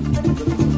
Thank you.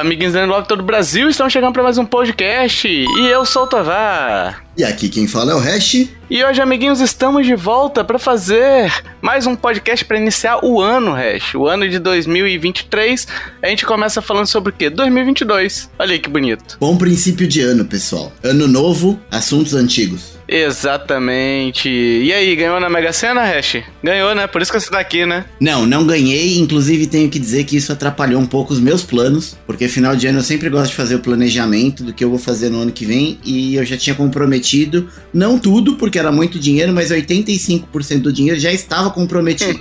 Amiguinhos da Love todo o Brasil, estamos chegando para mais um podcast e eu sou o Tovar. E aqui quem fala é o Hash. E hoje, amiguinhos, estamos de volta para fazer mais um podcast para iniciar o ano, Hash. O ano de 2023. A gente começa falando sobre o quê? 2022. Olha aí que bonito. Bom princípio de ano, pessoal. Ano novo, assuntos antigos. Exatamente. E aí, ganhou na Mega Sena, Hash? Ganhou, né? Por isso que você tá aqui, né? Não, não ganhei. Inclusive, tenho que dizer que isso atrapalhou um pouco os meus planos. Porque final de ano eu sempre gosto de fazer o planejamento do que eu vou fazer no ano que vem. E eu já tinha comprometido, não tudo, porque era muito dinheiro, mas 85% do dinheiro já estava comprometido.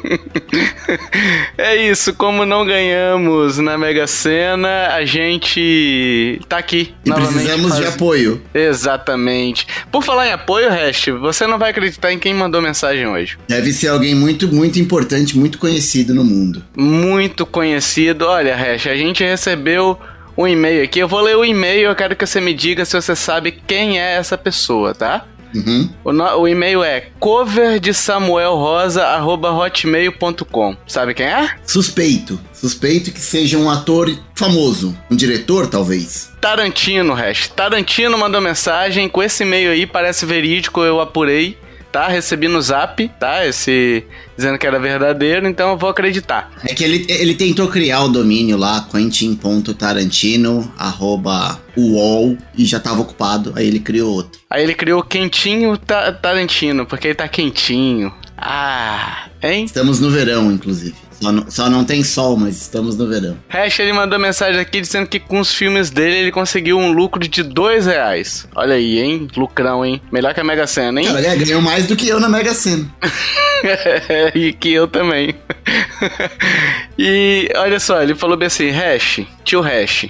é isso, como não ganhamos na Mega Sena, a gente tá aqui. E precisamos faz... de apoio. Exatamente. Por falar em apoio, apoio, Hash, você não vai acreditar em quem mandou mensagem hoje. Deve ser alguém muito, muito importante, muito conhecido no mundo. Muito conhecido. Olha, Hash, a gente recebeu um e-mail aqui. Eu vou ler o e-mail, eu quero que você me diga se você sabe quem é essa pessoa, tá? Uhum. O, no, o, e-mail é cover de Samuel Rosa hotmail.com. Sabe quem é? Suspeito. Suspeito que seja um ator famoso. Um diretor, talvez. Tarantino, Hash. Tarantino mandou mensagem com esse e-mail aí, parece verídico, eu apurei tá? Recebi no zap, tá? Esse dizendo que era verdadeiro, então eu vou acreditar. É que ele, ele tentou criar o domínio lá, quentin.tarantino, arroba UOL, e já tava ocupado, aí ele criou outro. Aí ele criou quentinho ta Tarantino, porque ele tá quentinho. Ah, hein? Estamos no verão, inclusive. Só não, só não, tem sol, mas estamos no verão. Hash, ele mandou mensagem aqui dizendo que com os filmes dele ele conseguiu um lucro de dois reais. Olha aí, hein? Lucrão, hein? Melhor que a Mega Sena, hein? Cara, ele ganhou mais do que eu na Mega Sena. e que eu também. e olha só, ele falou bem assim: Hash, tio Hash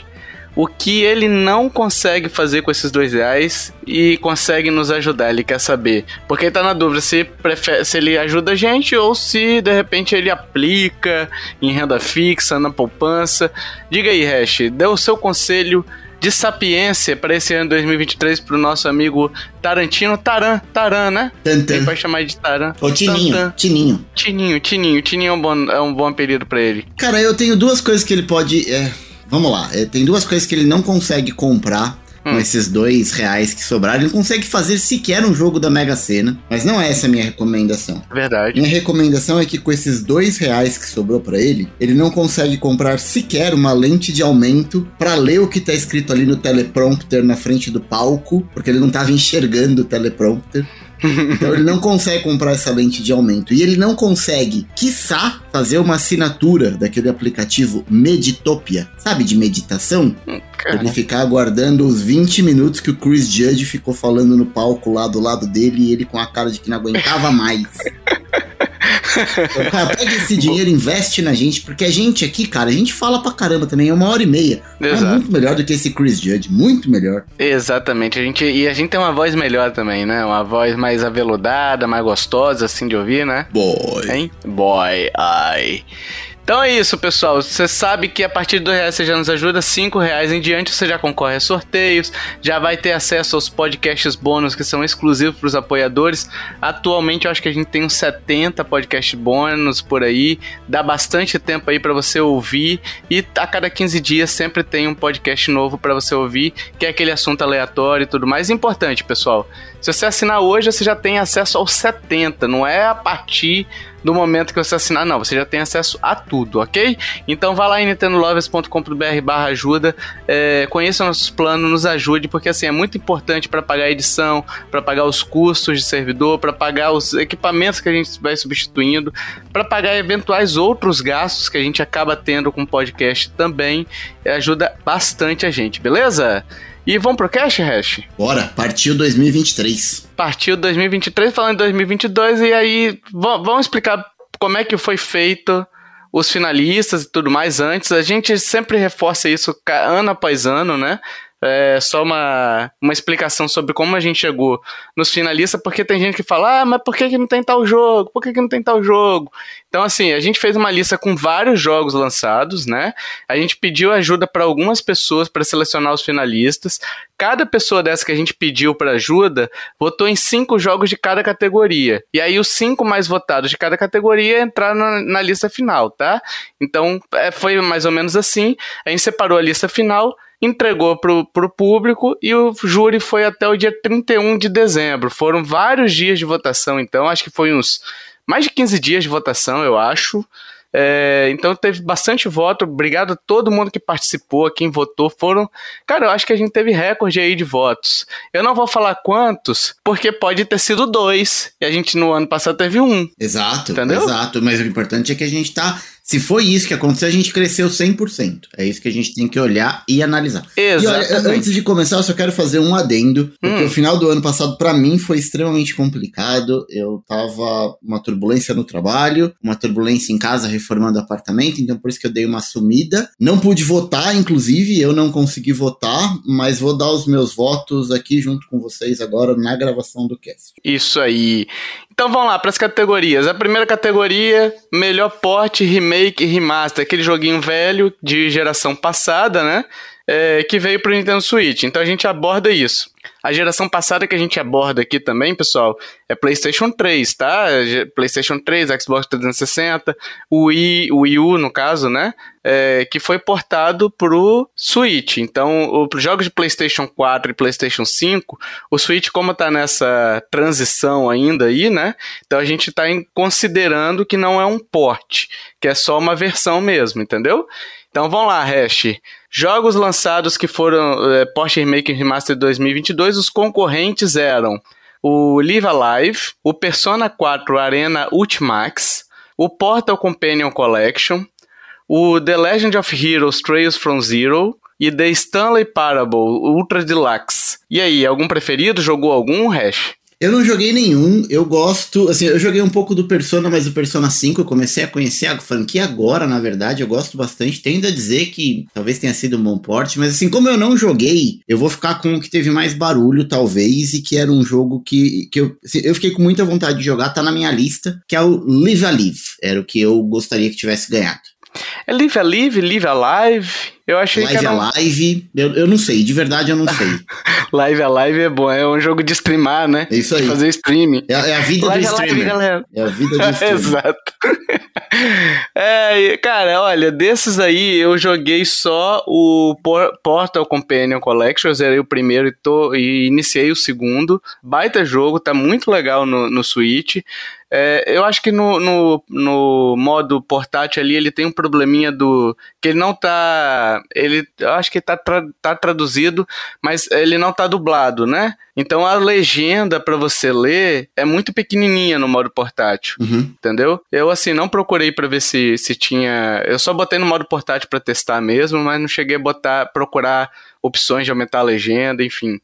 o que ele não consegue fazer com esses dois reais e consegue nos ajudar. Ele quer saber. Porque ele tá na dúvida se, prefere, se ele ajuda a gente ou se de repente ele aplica em renda fixa, na poupança. Diga aí, Hash, dê o seu conselho de sapiência para esse ano 2023 pro nosso amigo Tarantino. Taran, Taran, né? Tantan. Quem pode chamar de Taran? Ou Tininho, Tantan. Tininho. Tininho, Tininho. Tininho é um bom, é um bom apelido para ele. Cara, eu tenho duas coisas que ele pode... É Vamos lá, é, tem duas coisas que ele não consegue comprar com hum. esses dois reais que sobraram. Ele não consegue fazer sequer um jogo da Mega Sena. Mas não é essa a minha recomendação. Verdade. Minha recomendação é que com esses dois reais que sobrou para ele, ele não consegue comprar sequer uma lente de aumento para ler o que tá escrito ali no teleprompter na frente do palco, porque ele não tava enxergando o teleprompter. Então ele não consegue comprar essa lente de aumento. E ele não consegue, quiçá, fazer uma assinatura daquele aplicativo Meditopia, sabe, de meditação? Cara. Ele ficar aguardando os 20 minutos que o Chris Judge ficou falando no palco lá do lado dele e ele com a cara de que não aguentava mais. Então, cara, pega esse dinheiro, investe na gente, porque a gente aqui, cara, a gente fala pra caramba também, é uma hora e meia. É muito melhor do que esse Chris Judge, muito melhor. Exatamente, a gente, e a gente tem uma voz melhor também, né? Uma voz mais aveludada, mais gostosa, assim, de ouvir, né? Boy. Hein? Boy, ai. Então é isso, pessoal. Você sabe que a partir de dois reais você já nos ajuda, cinco reais em diante você já concorre a sorteios, já vai ter acesso aos podcasts bônus que são exclusivos para os apoiadores. Atualmente eu acho que a gente tem uns 70 podcasts bônus por aí, dá bastante tempo aí para você ouvir e a cada 15 dias sempre tem um podcast novo para você ouvir, que é aquele assunto aleatório e tudo mais. Importante, pessoal. Se você assinar hoje, você já tem acesso aos 70, não é a partir do momento que você assinar, não. Você já tem acesso a tudo, ok? Então vá lá em nintendolovers.com.br barra ajuda, é, conheça nossos planos, nos ajude, porque assim, é muito importante para pagar a edição, para pagar os custos de servidor, para pagar os equipamentos que a gente vai substituindo, para pagar eventuais outros gastos que a gente acaba tendo com o podcast também. Ajuda bastante a gente, beleza? E vamos pro cash, Hash? Bora, partiu 2023. Partiu 2023, falando em 2022, e aí vamos explicar como é que foi feito os finalistas e tudo mais antes. A gente sempre reforça isso ano após ano, né? É, só uma, uma explicação sobre como a gente chegou nos finalistas, porque tem gente que fala, ah, mas por que, que não tem tal jogo? Por que, que não tem tal jogo? Então, assim, a gente fez uma lista com vários jogos lançados, né? A gente pediu ajuda para algumas pessoas para selecionar os finalistas. Cada pessoa dessa que a gente pediu para ajuda votou em cinco jogos de cada categoria. E aí, os cinco mais votados de cada categoria entraram na, na lista final, tá? Então, é, foi mais ou menos assim. A gente separou a lista final entregou para o público e o júri foi até o dia 31 de dezembro. Foram vários dias de votação, então acho que foi uns mais de 15 dias de votação, eu acho. É, então teve bastante voto. Obrigado a todo mundo que participou, quem votou. Foram. Cara, eu acho que a gente teve recorde aí de votos. Eu não vou falar quantos, porque pode ter sido dois. E a gente no ano passado teve um. Exato, entendeu? Exato. Mas o importante é que a gente tá se foi isso que aconteceu, a gente cresceu 100%. É isso que a gente tem que olhar e analisar. Exatamente. E olha, antes de começar, eu só quero fazer um adendo, porque hum. o final do ano passado para mim foi extremamente complicado. Eu tava uma turbulência no trabalho, uma turbulência em casa reformando apartamento, então por isso que eu dei uma sumida. Não pude votar, inclusive, eu não consegui votar, mas vou dar os meus votos aqui junto com vocês agora na gravação do cast. Isso aí. Então vamos lá para as categorias. A primeira categoria, melhor porte, remake e remaster, aquele joguinho velho de geração passada, né? É, que veio para o Nintendo Switch. Então a gente aborda isso. A geração passada que a gente aborda aqui também, pessoal, é PlayStation 3, tá? PlayStation 3, Xbox 360, o Wii, Wii U, no caso, né? É, que foi portado pro Switch. Então, os jogos de PlayStation 4 e PlayStation 5, o Switch, como tá nessa transição ainda aí, né? Então a gente tá considerando que não é um port, que é só uma versão mesmo, entendeu? Então vamos lá, Hash. Jogos lançados que foram é, Porsche Remake Remaster 2022, os concorrentes eram o Live Alive, o Persona 4 Arena Ultimax, o Portal Companion Collection, o The Legend of Heroes Trails from Zero e The Stanley Parable Ultra Deluxe. E aí, algum preferido? Jogou algum, Hash? Eu não joguei nenhum, eu gosto, assim, eu joguei um pouco do Persona, mas o Persona 5 eu comecei a conhecer a franquia agora, na verdade, eu gosto bastante, tendo a dizer que talvez tenha sido um bom porte, mas assim, como eu não joguei, eu vou ficar com o que teve mais barulho, talvez, e que era um jogo que, que eu, assim, eu fiquei com muita vontade de jogar, tá na minha lista, que é o Live Alive, era o que eu gostaria que tivesse ganhado. É Live Alive, Live Alive. Eu achei Live que era... Alive, eu, eu não sei, de verdade eu não sei. Live Alive é bom, é um jogo de streamar, né? É isso aí. De fazer streaming. É, é a vida Live do streamer. Live, é a vida do streamer. Exato. É, cara, olha, desses aí eu joguei só o Portal Companion Collection, eu zerei o primeiro e, tô, e iniciei o segundo. Baita jogo, tá muito legal no, no Switch. É, eu acho que no, no, no, modo portátil ali ele tem um probleminha do. que ele não tá. Ele. Eu acho que tá, tra, tá traduzido, mas ele não tá dublado, né? Então a legenda para você ler é muito pequenininha no modo portátil, uhum. entendeu? Eu assim não procurei para ver se, se tinha, eu só botei no modo portátil para testar mesmo, mas não cheguei a botar procurar opções de aumentar a legenda, enfim.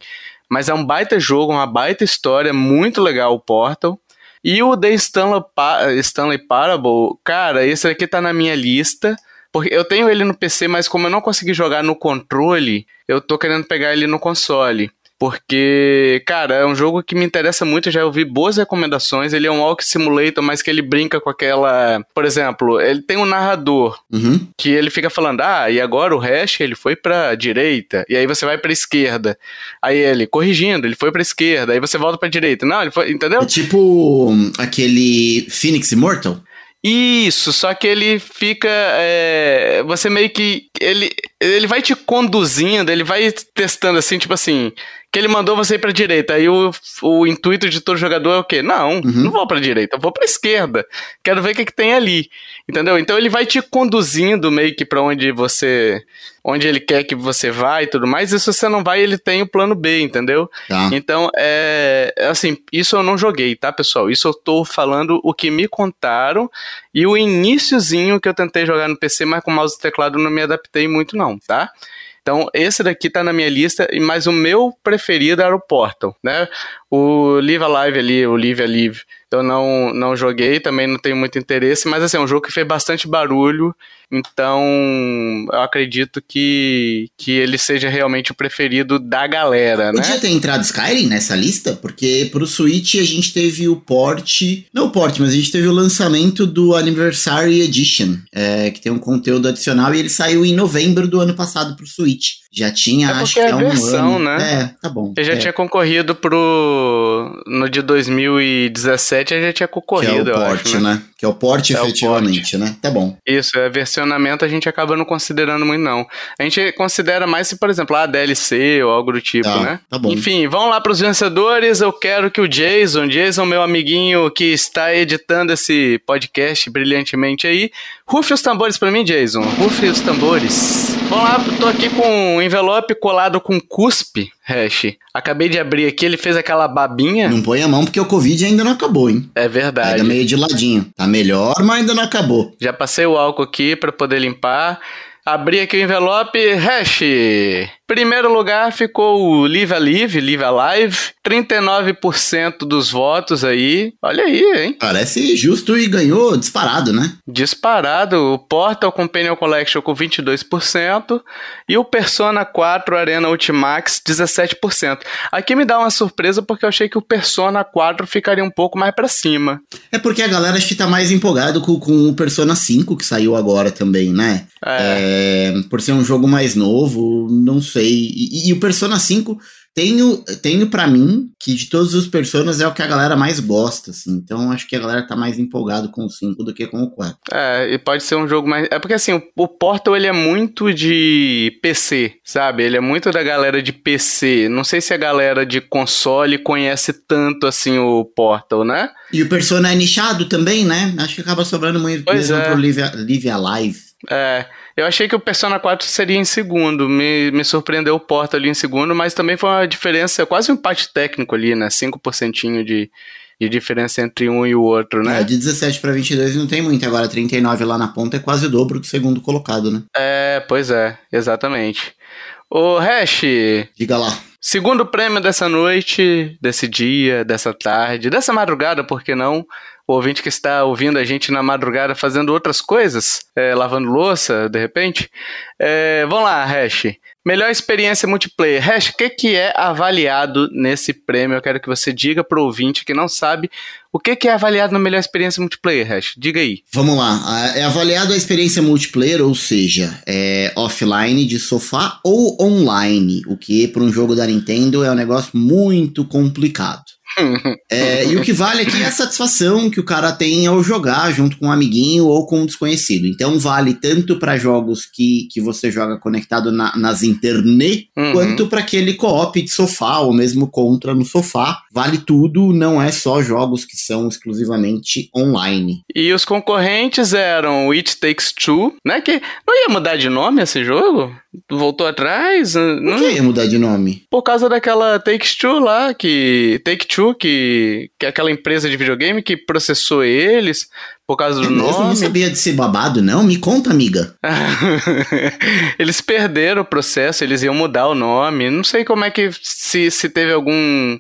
Mas é um baita jogo, uma baita história, muito legal o Portal. E o The Stanley, pa Stanley Parable, cara, esse aqui tá na minha lista. Porque eu tenho ele no PC, mas como eu não consegui jogar no controle, eu tô querendo pegar ele no console. Porque, cara, é um jogo que me interessa muito, já ouvi boas recomendações. Ele é um walk simulator, mas que ele brinca com aquela. Por exemplo, ele tem um narrador uhum. que ele fica falando: ah, e agora o hash ele foi pra direita, e aí você vai pra esquerda. Aí ele, corrigindo, ele foi pra esquerda, aí você volta pra direita. Não, ele foi. Entendeu? É tipo hum, aquele Phoenix Immortal? Isso, só que ele fica. É, você meio que. Ele, ele vai te conduzindo, ele vai testando assim, tipo assim que ele mandou você ir pra direita. Aí o, o intuito de todo jogador é o quê? Não, uhum. não vou pra direita, vou pra esquerda. Quero ver o que, que tem ali. Entendeu? Então ele vai te conduzindo meio que pra onde você. onde ele quer que você vá e tudo mais. E se você não vai, ele tem o plano B, entendeu? Tá. Então, é. Assim, isso eu não joguei, tá, pessoal? Isso eu tô falando o que me contaram. E o iníciozinho que eu tentei jogar no PC, mas com mouse e teclado não me adaptei muito, não, tá? Então, esse daqui tá na minha lista, mas o meu preferido era o Portal, né? O Live Alive ali, o Live Alive, eu não, não joguei, também não tenho muito interesse, mas assim, é um jogo que fez bastante barulho, então eu acredito que, que ele seja realmente o preferido da galera, né? Podia ter entrado Skyrim nessa lista, porque pro Switch a gente teve o port, não o port, mas a gente teve o lançamento do Anniversary Edition, é, que tem um conteúdo adicional e ele saiu em novembro do ano passado pro Switch. Já tinha, é acho que é um versão, ano. né? É, tá bom. Ele já é. tinha concorrido pro. No de 2017 ele já tinha concorrido, que é o port, acho, né? Que é o port é efetivamente, o né? Tá bom. Isso, é versionamento a gente acaba não considerando muito, não. A gente considera mais se, por exemplo, a DLC ou algo do tipo, tá, né? Tá bom. Enfim, vamos lá pros vencedores. Eu quero que o Jason, Jason, meu amiguinho que está editando esse podcast brilhantemente aí, rufe os tambores para mim, Jason. Rufe os tambores. Vamos lá, tô aqui com um envelope colado com cuspe, hash. Acabei de abrir aqui, ele fez aquela babinha. Não põe a mão porque o Covid ainda não acabou, hein? É verdade. Pega meio de ladinho. Tá melhor, mas ainda não acabou. Já passei o álcool aqui para poder limpar. Abri aqui o envelope, hash. Primeiro lugar ficou o Live Alive, Live Alive, 39% dos votos aí. Olha aí, hein? Parece justo e ganhou disparado, né? Disparado. O Portal Companion Collection com 22% e o Persona 4 Arena Ultimax 17%. Aqui me dá uma surpresa porque eu achei que o Persona 4 ficaria um pouco mais para cima. É porque a galera acho que tá mais empolgado com, com o Persona 5 que saiu agora também, né? É. É, por ser um jogo mais novo, não sei. E, e o Persona 5 tenho, tenho para mim que de todos os personas é o que a galera mais gosta, assim. Então acho que a galera tá mais empolgado com o 5 do que com o 4. É, e pode ser um jogo mais. É porque assim, o, o Portal ele é muito de PC, sabe? Ele é muito da galera de PC. Não sei se a galera de console conhece tanto assim o Portal, né? E o Persona é nichado também, né? Acho que acaba sobrando muito Pois mesmo é. pro Live, Live Alive. É, eu achei que o Persona 4 seria em segundo, me, me surpreendeu o Portal ali em segundo, mas também foi uma diferença, quase um empate técnico ali, né? 5% de, de diferença entre um e o outro, É, né? de 17 para 22 não tem muito, agora 39 lá na ponta é quase o dobro do segundo colocado, né? É, pois é, exatamente. Ô, Hash, Diga lá. segundo prêmio dessa noite, desse dia, dessa tarde, dessa madrugada, por que não? O ouvinte que está ouvindo a gente na madrugada fazendo outras coisas, é, lavando louça, de repente. É, vamos lá, Hash. Melhor experiência multiplayer. Hash, o que, que é avaliado nesse prêmio? Eu quero que você diga pro ouvinte que não sabe o que, que é avaliado na melhor experiência multiplayer, Hash. Diga aí. Vamos lá. É avaliado a experiência multiplayer, ou seja, é offline, de sofá ou online, o que para um jogo da Nintendo é um negócio muito complicado. É, e o que vale aqui é a satisfação que o cara tem ao jogar junto com um amiguinho ou com um desconhecido. Então vale tanto para jogos que, que você joga conectado na- nas internet, Uhum. quanto para aquele co-op de sofá ou mesmo contra no sofá. Vale tudo, não é só jogos que são exclusivamente online. E os concorrentes eram o It Takes Two, né? Que não ia mudar de nome esse jogo? Voltou atrás? Por Não, que ia mudar de nome? Por causa daquela Take Two lá, que. Take Two, que, que é aquela empresa de videogame que processou eles por causa do É mesmo? Eu não nome. sabia desse babado, não? Me conta, amiga. eles perderam o processo, eles iam mudar o nome. Não sei como é que. Se, se teve algum.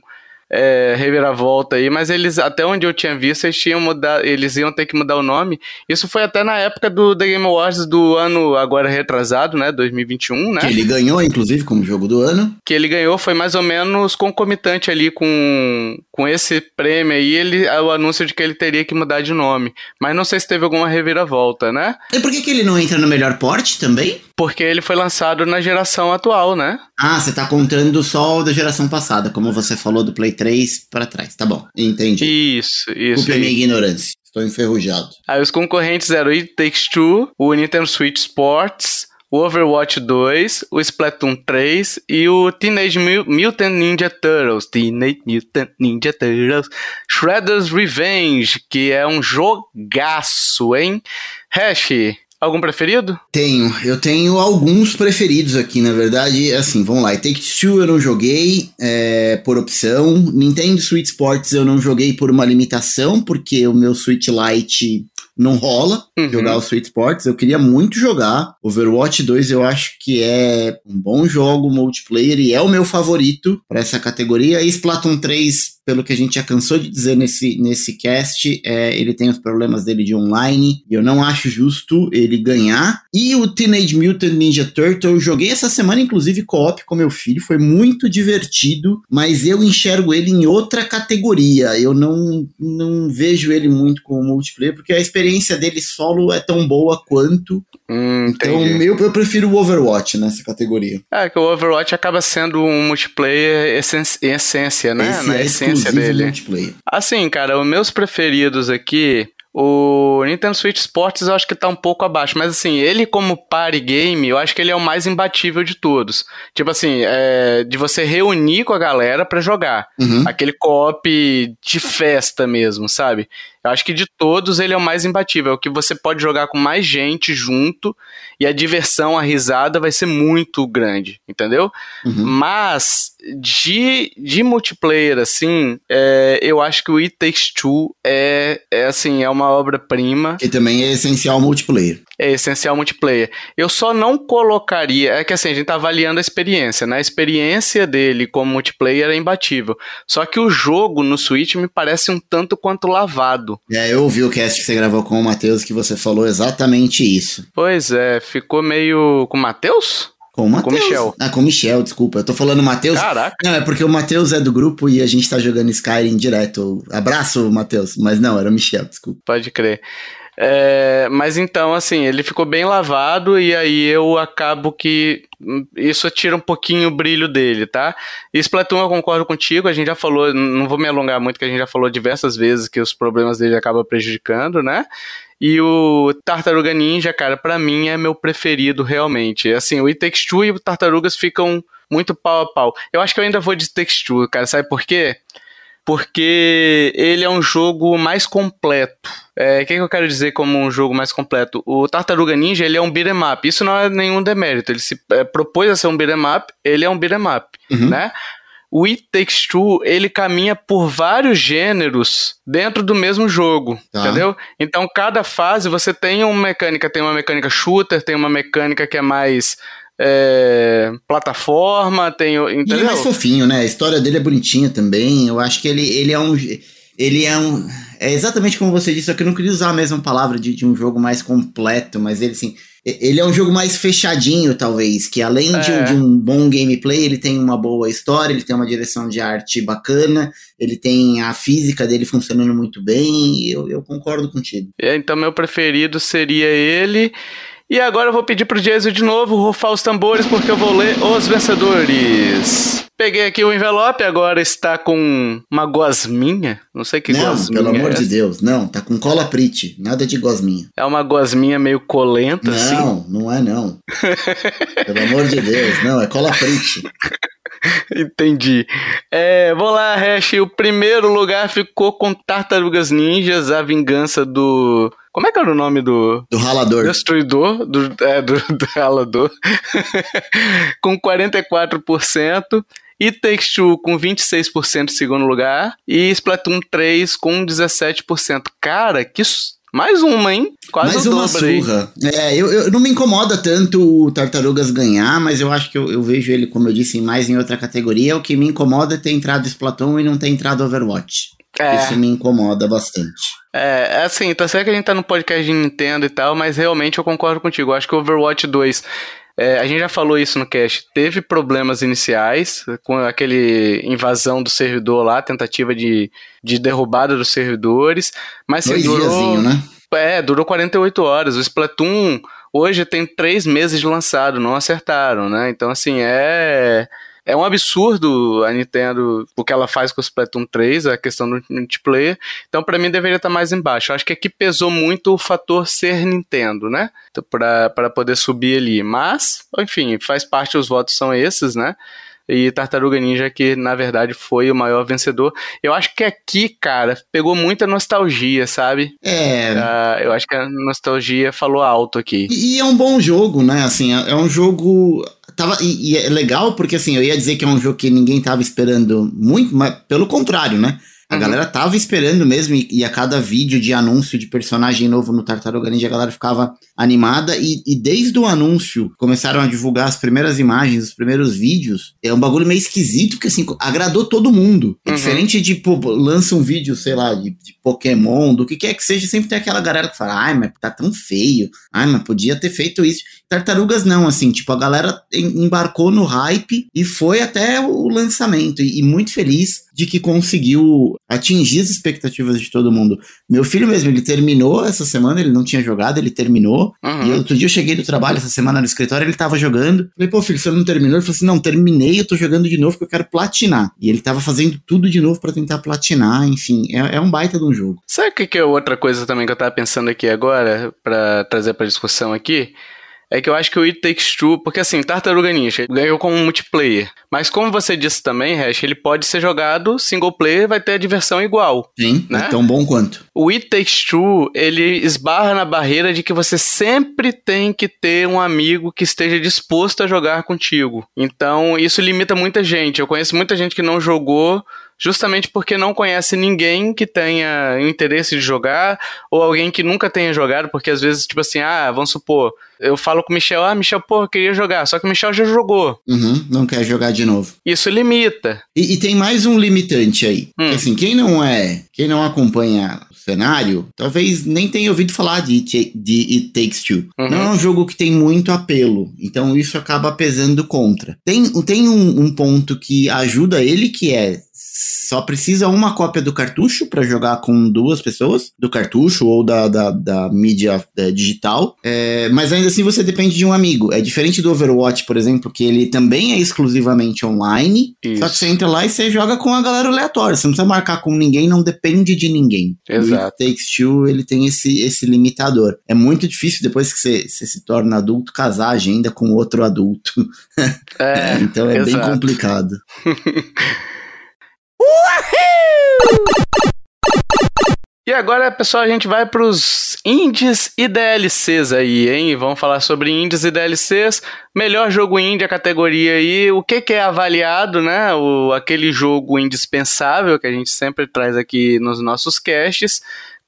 É, reviravolta aí, mas eles, até onde eu tinha visto, eles tinham mudar, eles iam ter que mudar o nome. Isso foi até na época do The Game Awards do ano agora retrasado, né, 2021, né? Que ele ganhou, inclusive, como jogo do ano. que ele ganhou foi mais ou menos concomitante ali com, com esse prêmio aí, ele, o anúncio de que ele teria que mudar de nome. Mas não sei se teve alguma reviravolta, né? E por que, que ele não entra no melhor porte também? Porque ele foi lançado na geração atual, né? Ah, você tá contando só da geração passada, como você falou do Play 3 pra trás. Tá bom, entendi. Isso, isso. Desculpe a minha ignorância. Estou enferrujado. Aí os concorrentes eram o It Takes Two, o Nintendo Switch Sports, o Overwatch 2, o Splatoon 3 e o Teenage Mu- Mutant Ninja Turtles. Teenage Mutant Ninja Turtles. Shredder's Revenge, que é um jogaço, hein? Hash, algum preferido? Tenho, eu tenho alguns preferidos aqui, na verdade, assim, vamos lá, Take Two eu não joguei é, por opção, Nintendo Switch Sports eu não joguei por uma limitação, porque o meu Switch Lite não rola Uhum. jogar o Switch Sports, eu queria muito jogar, Overwatch 2 eu acho que é um bom jogo multiplayer e é o meu favorito para essa categoria, e Splatoon 3 pelo que a gente já cansou de dizer nesse, nesse cast, é, ele tem os problemas dele de online, e eu não acho justo ele ganhar. E o Teenage Mutant Ninja Turtle, eu joguei essa semana, inclusive, co-op com meu filho, foi muito divertido, mas eu enxergo ele em outra categoria. Eu não, não vejo ele muito como multiplayer, porque a experiência dele solo é tão boa quanto. Hum, Então, eu, eu prefiro o Overwatch nessa categoria. É que o Overwatch acaba sendo um multiplayer essen em essência, né? Esse Na é essência dele. multiplayer. Assim, cara, os meus preferidos aqui, o Nintendo Switch Sports eu acho que tá um pouco abaixo, mas assim, ele como party game, eu acho que ele é o mais imbatível de todos. Tipo assim, é, de você reunir com a galera pra jogar. Uhum. Aquele co-op de festa mesmo, sabe? Eu acho que de todos ele é o mais imbatível, é o que você pode jogar com mais gente junto e a diversão, a risada vai ser muito grande, entendeu? Uhum. Mas de, de multiplayer, assim, é, eu acho que o It Takes Two é, é assim, é uma obra-prima, Que também é essencial multiplayer. é essencial multiplayer. Eu só não colocaria, é que assim, a gente tá avaliando a experiência, né? A experiência dele como multiplayer é imbatível. Só que o jogo no Switch me parece um tanto quanto lavado. É, eu ouvi o cast que você gravou com o Matheus que você falou exatamente isso. Pois é, ficou meio com o Matheus? Com o Matheus. Michel. Ah, com o Michel, desculpa. Eu tô falando Matheus. Caraca. Não, é porque o Matheus é do grupo e a gente tá jogando Skyrim direto. Abraço, Matheus. Mas não, era o Michel, desculpa. Pode crer. É, mas então, assim, ele ficou bem lavado e aí eu acabo que isso tira um pouquinho o brilho dele, tá? E Splatoon eu concordo contigo, a gente já falou, não vou me alongar muito, que a gente já falou diversas vezes que os problemas dele acabam prejudicando, né? E o Tartaruga Ninja, cara, pra mim é meu preferido realmente. Assim, o It Takes Two e o Tartarugas ficam muito pau a pau. Eu acho que eu ainda vou de It Takes Two, cara, sabe por quê? porque ele é um jogo mais completo. É, O que, que eu quero dizer como um jogo mais completo? O Tartaruga Ninja ele é um beat'em up. Isso não é nenhum demérito. Ele se é, propôs a ser um beat'em up, ele é um beat'em up, Uhum. né? O It Takes Two, ele caminha por vários gêneros dentro do mesmo jogo, Tá. entendeu? Então, cada fase você tem uma mecânica, tem uma mecânica shooter, tem uma mecânica que é mais é, plataforma, tem, o- E ele é entendeu? mais fofinho, né? A história dele é bonitinha também. Eu acho que ele, ele é um. Ele é um. É exatamente como você disse, só que eu não queria usar a mesma palavra de, de um jogo mais completo, mas ele assim. Ele é um jogo mais fechadinho, talvez, que além de, um- É. de um bom gameplay, ele tem uma boa história, ele tem uma direção de arte bacana, ele tem a física dele funcionando muito bem, eu, eu concordo contigo. É, Então, meu preferido seria ele. E agora eu vou pedir pro Jason de novo rufar os tambores, porque eu vou ler os vencedores. Peguei aqui o envelope, agora está com uma gosminha. Não sei que não, gosminha pelo amor é de. Deus, não, tá com cola prite, nada de gosminha. É uma gosminha meio colenta, assim. Não, não é não. Pelo amor de Deus, não, é cola prite. Entendi. É, vamos lá, Hash. O primeiro lugar ficou com Tartarugas Ninjas, a vingança do. Como é que era o nome do. Do ralador. Destruidor, do, é, do, do ralador, com 44%. E Takes Two com 26% em segundo lugar. E Splatoon 3 com 17%. Cara, que. Mais uma, hein? Quase Mais uma surra. É, eu, eu- não me incomoda tanto o Tartarugas ganhar, mas eu acho que eu, eu vejo ele, como eu disse, mais em outra categoria. O que me incomoda é ter entrado Splatoon e não ter entrado Overwatch. É. Isso me incomoda bastante. É, é assim, tá certo que a gente tá no podcast de Nintendo e tal, mas realmente eu concordo contigo. Eu acho que o Overwatch 2, é, a gente já falou isso no cast, teve problemas iniciais com aquele invasão do servidor lá, tentativa de, de derrubada dos servidores, mas Dois durou, diazinho, né? é, durou 48 horas. O Splatoon hoje tem três meses de lançado, não acertaram, né? Então, assim, é. É um absurdo a Nintendo, o que ela faz com o Splatoon 3, a questão do multiplayer. Então, pra mim, deveria estar mais embaixo. Eu acho que aqui pesou muito o fator ser Nintendo, né? Então, pra, pra poder subir ali. Mas, enfim, faz parte, os votos são esses, né? E Tartaruga Ninja, que na verdade foi o maior vencedor. Eu acho que aqui, cara, pegou muita nostalgia, sabe? É. Ah, eu acho que a nostalgia falou alto aqui. E, e é um bom jogo, né? Assim, é, é um jogo. Tava, e, e é legal porque assim, eu ia dizer que é um jogo que ninguém tava esperando muito, mas pelo contrário, né? A uhum. galera tava esperando mesmo, e, e, a cada vídeo de anúncio de personagem novo no Tartaruga Ninja, a galera ficava animada. E, e, desde o anúncio, começaram a divulgar as primeiras imagens, os primeiros vídeos. É um bagulho meio esquisito, que assim, agradou todo mundo. É uhum. diferente de, pô, lança um vídeo, sei lá, de, de, Pokémon, do que quer que seja, sempre tem aquela galera que fala, ai, mas tá tão feio. Ai, mas podia ter feito isso. Tartarugas não, assim, tipo, a galera embarcou no hype e foi até o lançamento. E, e muito feliz de que conseguiu atingir as expectativas de todo mundo. Meu filho mesmo, ele terminou essa semana, ele não tinha jogado, ele terminou. Uhum. E outro dia eu cheguei do trabalho, essa semana no escritório, ele tava jogando. Falei, pô, filho, você não terminou? Ele falou assim: não, terminei, eu tô jogando de novo porque eu quero platinar. E ele tava fazendo tudo de novo para tentar platinar, enfim, é, é, um baita de um jogo. Sabe o que, que é outra coisa também que eu tava pensando aqui agora, para trazer pra discussão aqui? É que eu acho que o It Takes Two, porque assim, Tartaruga Ninja ganhou como multiplayer. Mas como você disse também, Hash, ele pode ser jogado single player vai ter a diversão igual. Sim, né? tão bom quanto. O It Takes Two, ele esbarra na barreira de que você sempre tem que ter um amigo que esteja disposto a jogar contigo. Então, isso limita muita gente. Eu conheço muita gente que não jogou justamente porque não conhece ninguém que tenha interesse de jogar, ou alguém que nunca tenha jogado, porque às vezes, tipo assim, ah, vamos supor, eu falo com o Michel, ah, Michel, pô, eu queria jogar, só que o Michel já jogou. Uhum, não quer jogar de novo. Isso limita. E, e tem mais um limitante aí. Hum. Que, assim, quem não é, quem não acompanha o cenário, talvez nem tenha ouvido falar de, de It Takes Two. Uhum. Não é um jogo que tem muito apelo, então isso acaba pesando contra. Tem, tem um, um ponto que ajuda ele, que é só precisa uma cópia do cartucho para jogar com duas pessoas, do cartucho ou da, da, da mídia é, digital. É, mas ainda assim você depende de um amigo. É diferente do Overwatch, por exemplo, que ele também é exclusivamente online. Isso. Só que você entra lá e você joga com a galera aleatória. Você não precisa marcar com ninguém, não depende de ninguém. Exato. O Takes Two, ele tem esse, esse limitador. É muito difícil depois que você, você se torna adulto casar a agenda com outro adulto. É, então é exato. bem complicado. E agora, pessoal, a gente vai para os indies e DLCs aí, hein? Vamos falar sobre indies e DLCs. Melhor jogo indie, a categoria aí. O que, que é avaliado, né? O, aquele jogo indispensável que a gente sempre traz aqui nos nossos casts.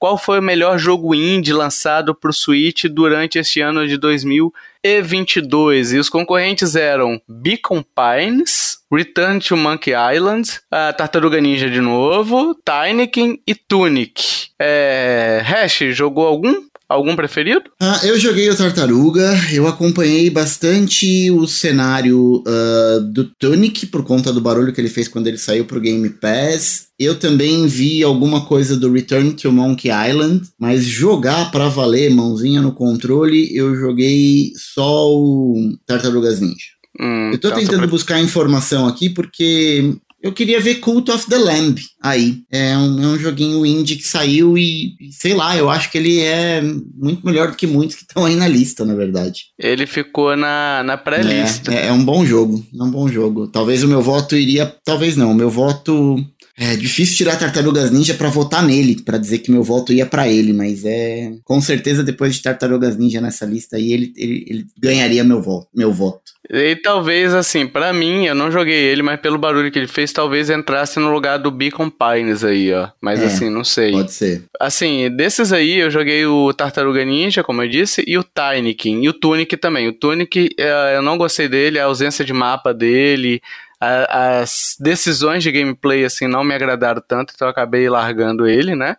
Qual foi o melhor jogo indie lançado para o Switch durante este ano de 2022? E os concorrentes eram Beacon Pines, Return to Monkey Island, a Tartaruga Ninja de novo, Tinykin e Tunic. É... Hash, jogou algum? Algum preferido? Ah, eu joguei o Tartaruga, eu acompanhei bastante o cenário uh, do Tunic por conta do barulho que ele fez quando ele saiu pro Game Pass. Eu também vi alguma coisa do Return to Monkey Island, mas jogar para valer, mãozinha no controle, eu joguei só o Tartarugas Ninja. Hum, eu tô tá, tentando buscar informação aqui porque eu queria ver Cult of the Lamb aí. É um, é um joguinho indie que saiu e, sei lá, eu acho que ele é muito melhor do que muitos que estão aí na lista, na verdade. Ele ficou na, na pré-lista. É, é, é, um bom jogo, é um bom jogo. Talvez o meu voto iria. Talvez não, o meu voto é difícil tirar Tartarugas Ninja para votar nele, para dizer que meu voto ia para ele, mas é com certeza depois de Tartarugas Ninja nessa lista aí ele, ele, ele ganharia meu voto, meu voto. E talvez assim, para mim, eu não joguei ele, mas pelo barulho que ele fez, talvez entrasse no lugar do Beacon Pines aí, ó. Mas é, assim, não sei. Pode ser. Assim, desses aí eu joguei o Tartaruga Ninja, como eu disse, e o Tinykin, e o Tunic também. O Tunic, é, eu não gostei dele, a ausência de mapa dele, as decisões de gameplay assim não me agradaram tanto, então eu acabei largando ele, né?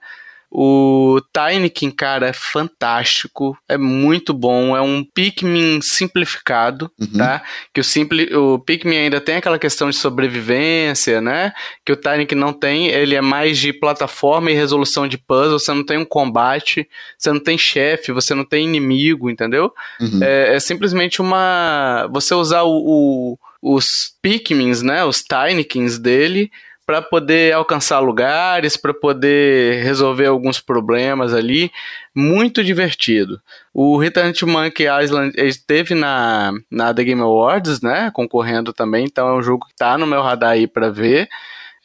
O Tinykin, cara, é fantástico, é muito bom, é um Pikmin simplificado, uhum. tá? Que o, simpli, o Pikmin ainda tem aquela questão de sobrevivência, né? Que o Tinykin não tem, ele é mais de plataforma e resolução de puzzle, você não tem um combate, você não tem chefe, você não tem inimigo, entendeu? Uhum. É, é, simplesmente uma... você usar o, o os Pikmins, né, os Tinykins dele, para poder alcançar lugares, para poder resolver alguns problemas ali. Muito divertido. O Return to Monkey Island esteve na, na The Game Awards, né? Concorrendo também, então é um jogo que está no meu radar aí para ver.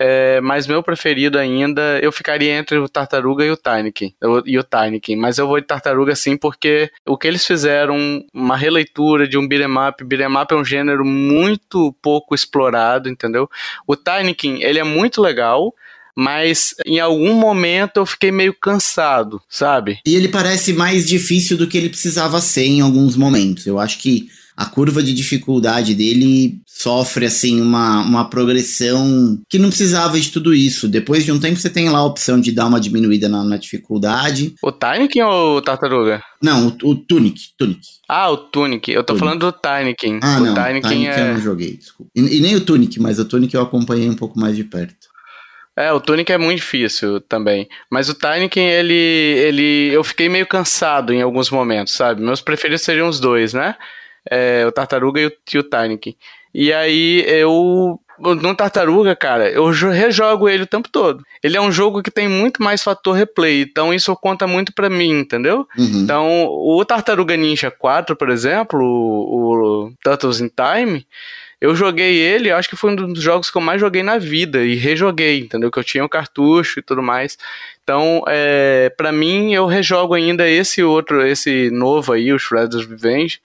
É, mas meu preferido ainda, eu ficaria entre o Tartaruga e o Tinykin. E o Tinykin. Mas eu vou de Tartaruga sim, porque o que eles fizeram, uma releitura de um beat'em up. Beat'em up é um gênero muito pouco explorado, entendeu? O Tinykin, ele é muito legal, mas em algum momento eu fiquei meio cansado, sabe? E ele parece mais difícil do que ele precisava ser em alguns momentos. Eu acho que a curva de dificuldade dele sofre assim uma, uma progressão que não precisava de tudo isso. Depois de um tempo você tem lá a opção de dar uma diminuída na, na dificuldade. O Tinykin ou o Tartaruga? Não, o, o Tunic, Tunic. Ah, o Tunic. Eu tô Tunic. falando do Tinykin. Ah, o não, Tinykin Tunic é... eu não joguei, desculpa. E, e nem o Tunic, mas o Tunic eu acompanhei um pouco mais de perto. É, o Tunic é muito difícil também. Mas o Tinykin, ele, ele. Eu fiquei meio cansado em alguns momentos, sabe? Meus preferidos seriam os dois, né? É, o Tartaruga e o, e o. E aí eu. No Tartaruga, cara, eu jo- rejogo ele o tempo todo. Ele é um jogo que tem muito mais fator replay, então isso conta muito pra mim, entendeu? Uhum. Então, o Tartaruga Ninja 4, por exemplo, o, o Turtles in Time, eu joguei ele, acho que foi um dos jogos que eu mais joguei na vida e rejoguei, entendeu? Que eu tinha o cartucho e tudo mais. Então, é, para mim, eu rejogo ainda esse outro, esse novo aí, o Shredder's Revenge.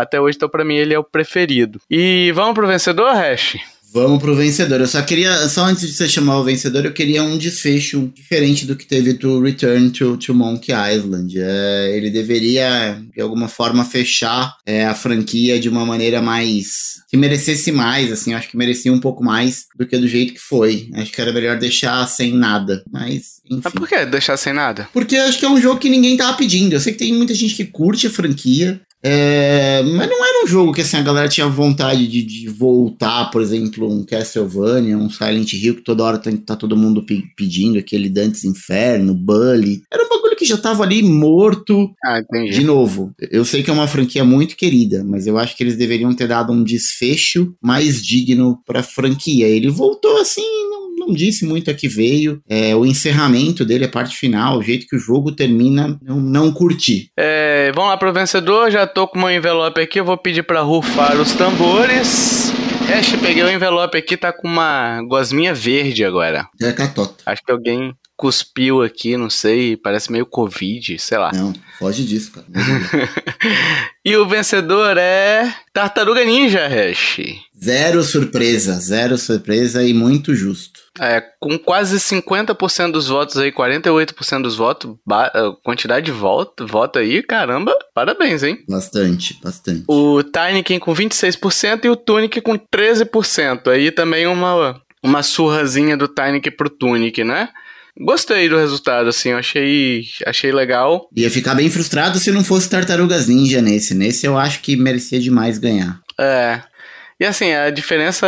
Até hoje, então, pra mim, ele é o preferido. E vamos pro vencedor, Hash? Vamos pro vencedor. Eu só queria, só antes de você chamar o vencedor, eu queria um desfecho diferente do que teve do Return to, to Monkey Island. É, ele deveria, de alguma forma, fechar é, a franquia de uma maneira mais. que merecesse mais, assim. Acho que merecia um pouco mais do que do jeito que foi. Acho que era melhor deixar sem nada. Mas, enfim. Mas por que deixar sem nada? Porque acho que é um jogo que ninguém tava pedindo. Eu sei que tem muita gente que curte a franquia. É, mas não era um jogo que assim, a galera tinha vontade de, de voltar, por exemplo, um Castlevania, um Silent Hill, que toda hora tá, tá todo mundo pe- pedindo, aquele Dantes Inferno, Bully. Era um bagulho que já tava ali morto. Ah. De novo, eu sei que é uma franquia muito querida, mas eu acho que eles deveriam ter dado um desfecho mais digno pra franquia. Ele voltou assim, não, não disse muito a que veio. É, o encerramento dele, a parte final, o jeito que o jogo termina, não, não curti. É, vamos lá pro vencedor, já tô com o meu envelope aqui, eu vou pedir pra rufar os tambores. Hash, peguei o envelope aqui, tá com uma gosminha verde agora. É catota. Acho que alguém cuspiu aqui, não sei, parece meio Covid, sei lá. Não, foge disso, cara. E o vencedor é Tartaruga Ninja, Hash. Zero surpresa, zero surpresa e muito justo. É, com quase 50% dos votos aí, 48% dos votos, quantidade de voto, voto aí, caramba, parabéns, hein? Bastante, bastante. O Tinykin com 26% e o Tunic com 13%. Aí também uma, uma surrazinha do Tinic pro Tunic, né? Gostei do resultado, assim, eu achei, achei legal. Ia ficar bem frustrado se não fosse Tartarugas Ninja nesse. Nesse eu acho que merecia demais ganhar. É. E assim, a diferença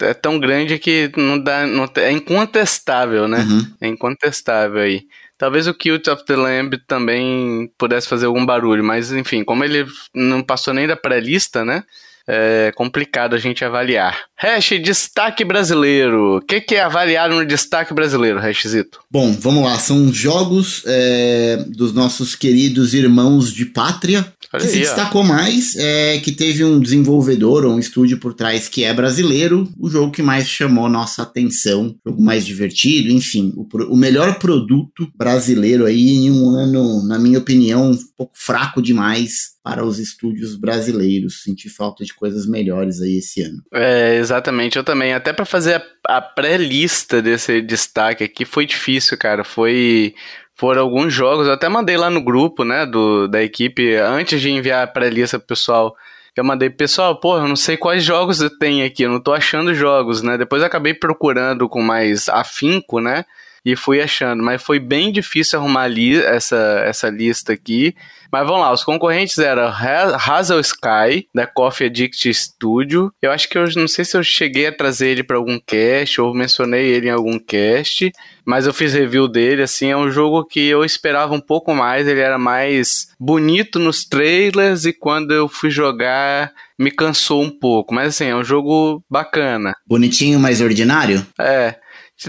é tão grande que não dá. Não, é incontestável, né? Uhum. É incontestável aí. Talvez o Cult of the Lamb também pudesse fazer algum barulho, mas enfim, como ele não passou nem da pré-lista, né? É complicado a gente avaliar. Hash, destaque brasileiro. O que, que é avaliado no destaque brasileiro, Hashzito? Bom, vamos lá. São jogos é, dos nossos queridos irmãos de pátria. Olha que se aí, ó. destacou mais é que teve um desenvolvedor ou um estúdio por trás que é brasileiro, o jogo que mais chamou nossa atenção, o jogo mais divertido, enfim, o, o melhor produto brasileiro aí em um ano, na minha opinião, um pouco fraco demais para os estúdios brasileiros. Senti falta de coisas melhores aí esse ano. É, exatamente, eu também. Até pra fazer a, a pré-lista desse destaque aqui foi difícil, cara. Foi. Foram alguns jogos, eu até mandei lá no grupo, né, do, da equipe, antes de enviar a pré-lista pro pessoal. Eu mandei, pessoal, porra, eu não sei quais jogos tenho aqui, eu não tô achando jogos, né? Depois acabei procurando com mais afinco, né? E fui achando, mas foi bem difícil arrumar li essa, essa lista aqui. Mas vamos lá, os concorrentes eram Ha- Hazel Sky, da Coffee Addict Studio. Eu acho que eu não sei se eu cheguei a trazer ele para algum cast ou mencionei ele em algum cast, mas eu fiz review dele. Assim, é um jogo que eu esperava um pouco mais. Ele era mais bonito nos trailers e quando eu fui jogar me cansou um pouco. Mas assim, é um jogo bacana. Bonitinho, mas ordinário? É.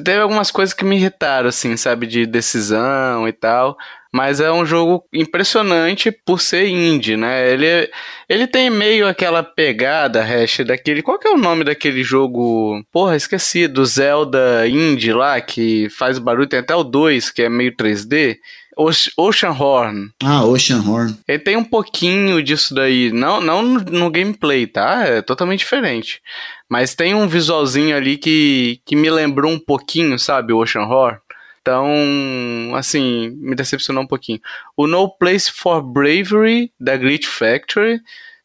Teve algumas coisas que me irritaram, assim, sabe, de decisão e tal. Mas é um jogo impressionante por ser indie, né? Ele, ele tem meio aquela pegada, hash, daquele. Qual que é o nome daquele jogo? Porra, esqueci. Do Zelda indie lá, que faz barulho. Tem até o 2, que é meio 3D. Ocean Horn. Ah, Ocean Horn. Ele tem um pouquinho disso daí. Não, não no, no gameplay, tá? É totalmente diferente. Mas tem um visualzinho ali que, que me lembrou um pouquinho, sabe? O Ocean Horn. Então, assim, me decepcionou um pouquinho. O No Place for Bravery, da Glitch Factory.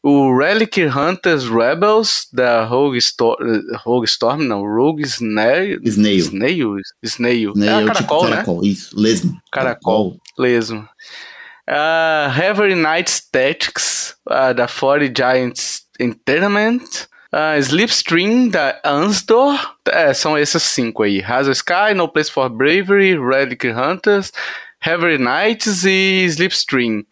O Relic Hunters Rebels, da Rogue, Sto Rogue Storm, não, Rogue Snail. Snail. Snail? Snail. Snail é a tipo caracol, né? caracol, isso. Lesmo. Caracol. Lesmo. Uh, Heavy Night Tactics, uh, da 40 Giants Entertainment. Uh, Slipstream, da Ansdor. É, são esses cinco aí. Hazel Sky, No Place for Bravery, Relic Hunters, Heavy Nights e Slipstream.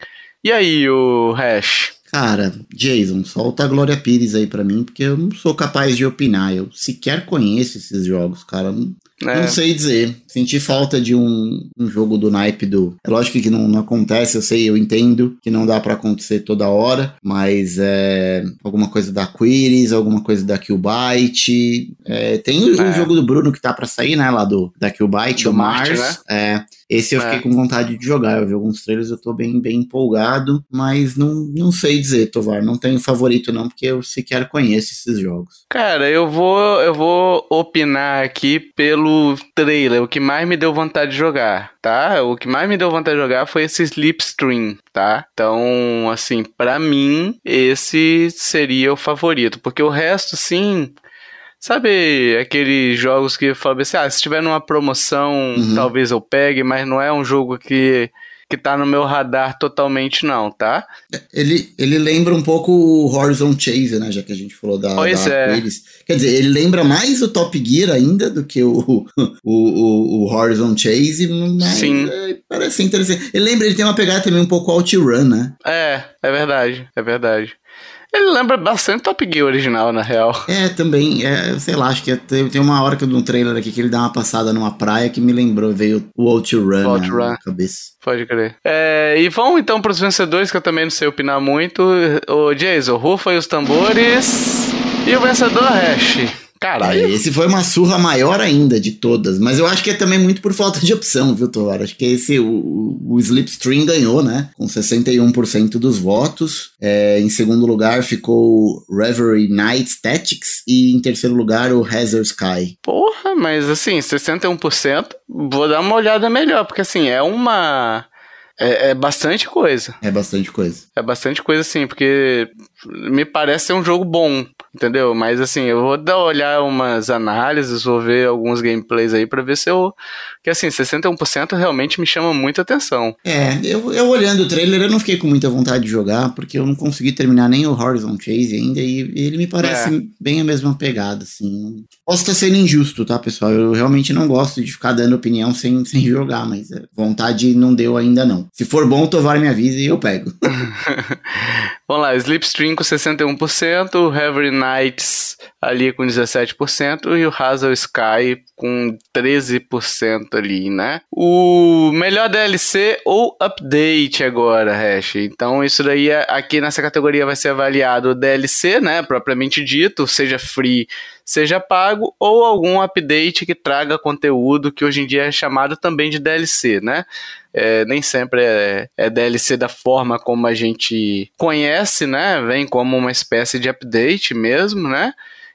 E aí, o Hash? Cara, Jason, solta a Glória Pires aí pra mim, porque eu não sou capaz de opinar. Eu sequer conheço esses jogos, cara. Não, É. não sei dizer. Senti falta de um, um jogo do naipe do. É lógico que não, não acontece, eu sei, eu entendo que não dá pra acontecer toda hora, mas é. Alguma coisa da Quiris, alguma coisa da Killbyte. É, tem o, É. jogo do Bruno que tá pra sair, né? Lá do da Killbyte, Do o Mars. Marte, É. Esse eu É. fiquei com vontade de jogar. Eu vi alguns trailers, eu tô bem, bem empolgado, mas não, não sei dizer, Tovar. Não tenho favorito, não, porque eu sequer conheço esses jogos. Cara, eu vou, eu vou opinar aqui pelo trailer, o que mais me deu vontade de jogar, tá? O que mais me deu vontade de jogar foi esse Slipstream, tá? Então, assim, pra mim, esse seria o favorito, porque o resto, sim, sabe aqueles jogos que falam assim, ah, se tiver numa promoção, Uhum. talvez eu pegue, mas não é um jogo que que tá no meu radar totalmente não, tá? Ele, ele lembra um pouco o Horizon Chase, né? Já que a gente falou da, Pois da é. Quer dizer, ele lembra mais o Top Gear ainda do que o, o, o, o Horizon Chase, mas Sim. é, parece interessante. Ele lembra, ele tem uma pegada também um pouco OutRun, né? É, é verdade, é verdade. Ele lembra bastante Top Gear original, na real. É, também, é, sei lá, acho que tem, tem uma hora que no trailer aqui que ele dá uma passada numa praia que me lembrou, veio o OutRun, OutRun. na cabeça. Pode crer. É, e vamos então pros vencedores, que eu também não sei opinar muito. O Jason, rufa aí os tambores. E o vencedor, Hash. Caralho. esse foi uma surra maior ainda de todas, mas eu acho que é também muito por falta de opção, viu, Tovar? Acho que esse, o, o Slipstream ganhou, né? Com 61% dos votos. É, em segundo lugar ficou o Reverie Night Tactics e em terceiro lugar o Hazard Sky. Porra, mas assim, 61%. Vou dar uma olhada melhor, porque assim, é uma. É, é bastante coisa. É bastante coisa. É bastante coisa assim, porque me parece ser um jogo bom, entendeu? Mas assim, eu vou dar olhar umas análises, vou ver alguns gameplays aí pra ver se eu. Que assim, 61% realmente me chama muita atenção. É, eu, eu olhando o trailer, eu não fiquei com muita vontade de jogar, porque eu não consegui terminar nem o Horizon Chase ainda, e ele me parece bem a mesma pegada, assim. Posso estar sendo injusto, tá, pessoal? Eu realmente não gosto de ficar dando opinião sem, sem jogar, mas é, vontade não deu ainda não. Se for bom, o Tovar me avisa e eu pego. Vamos lá, Slipstream com 61%, o Heavy Nights ali com 17% e o Hazel Sky com 13% ali, né? O melhor DLC ou update agora, Hash. Então isso daí é- aqui nessa categoria vai ser avaliado o DLC, né, propriamente dito, seja free, seja pago ou algum update que traga conteúdo que hoje em dia é chamado também de DLC, né? É, nem sempre é, é DLC da forma como a gente conhece, né? Vem como uma espécie de update mesmo, né?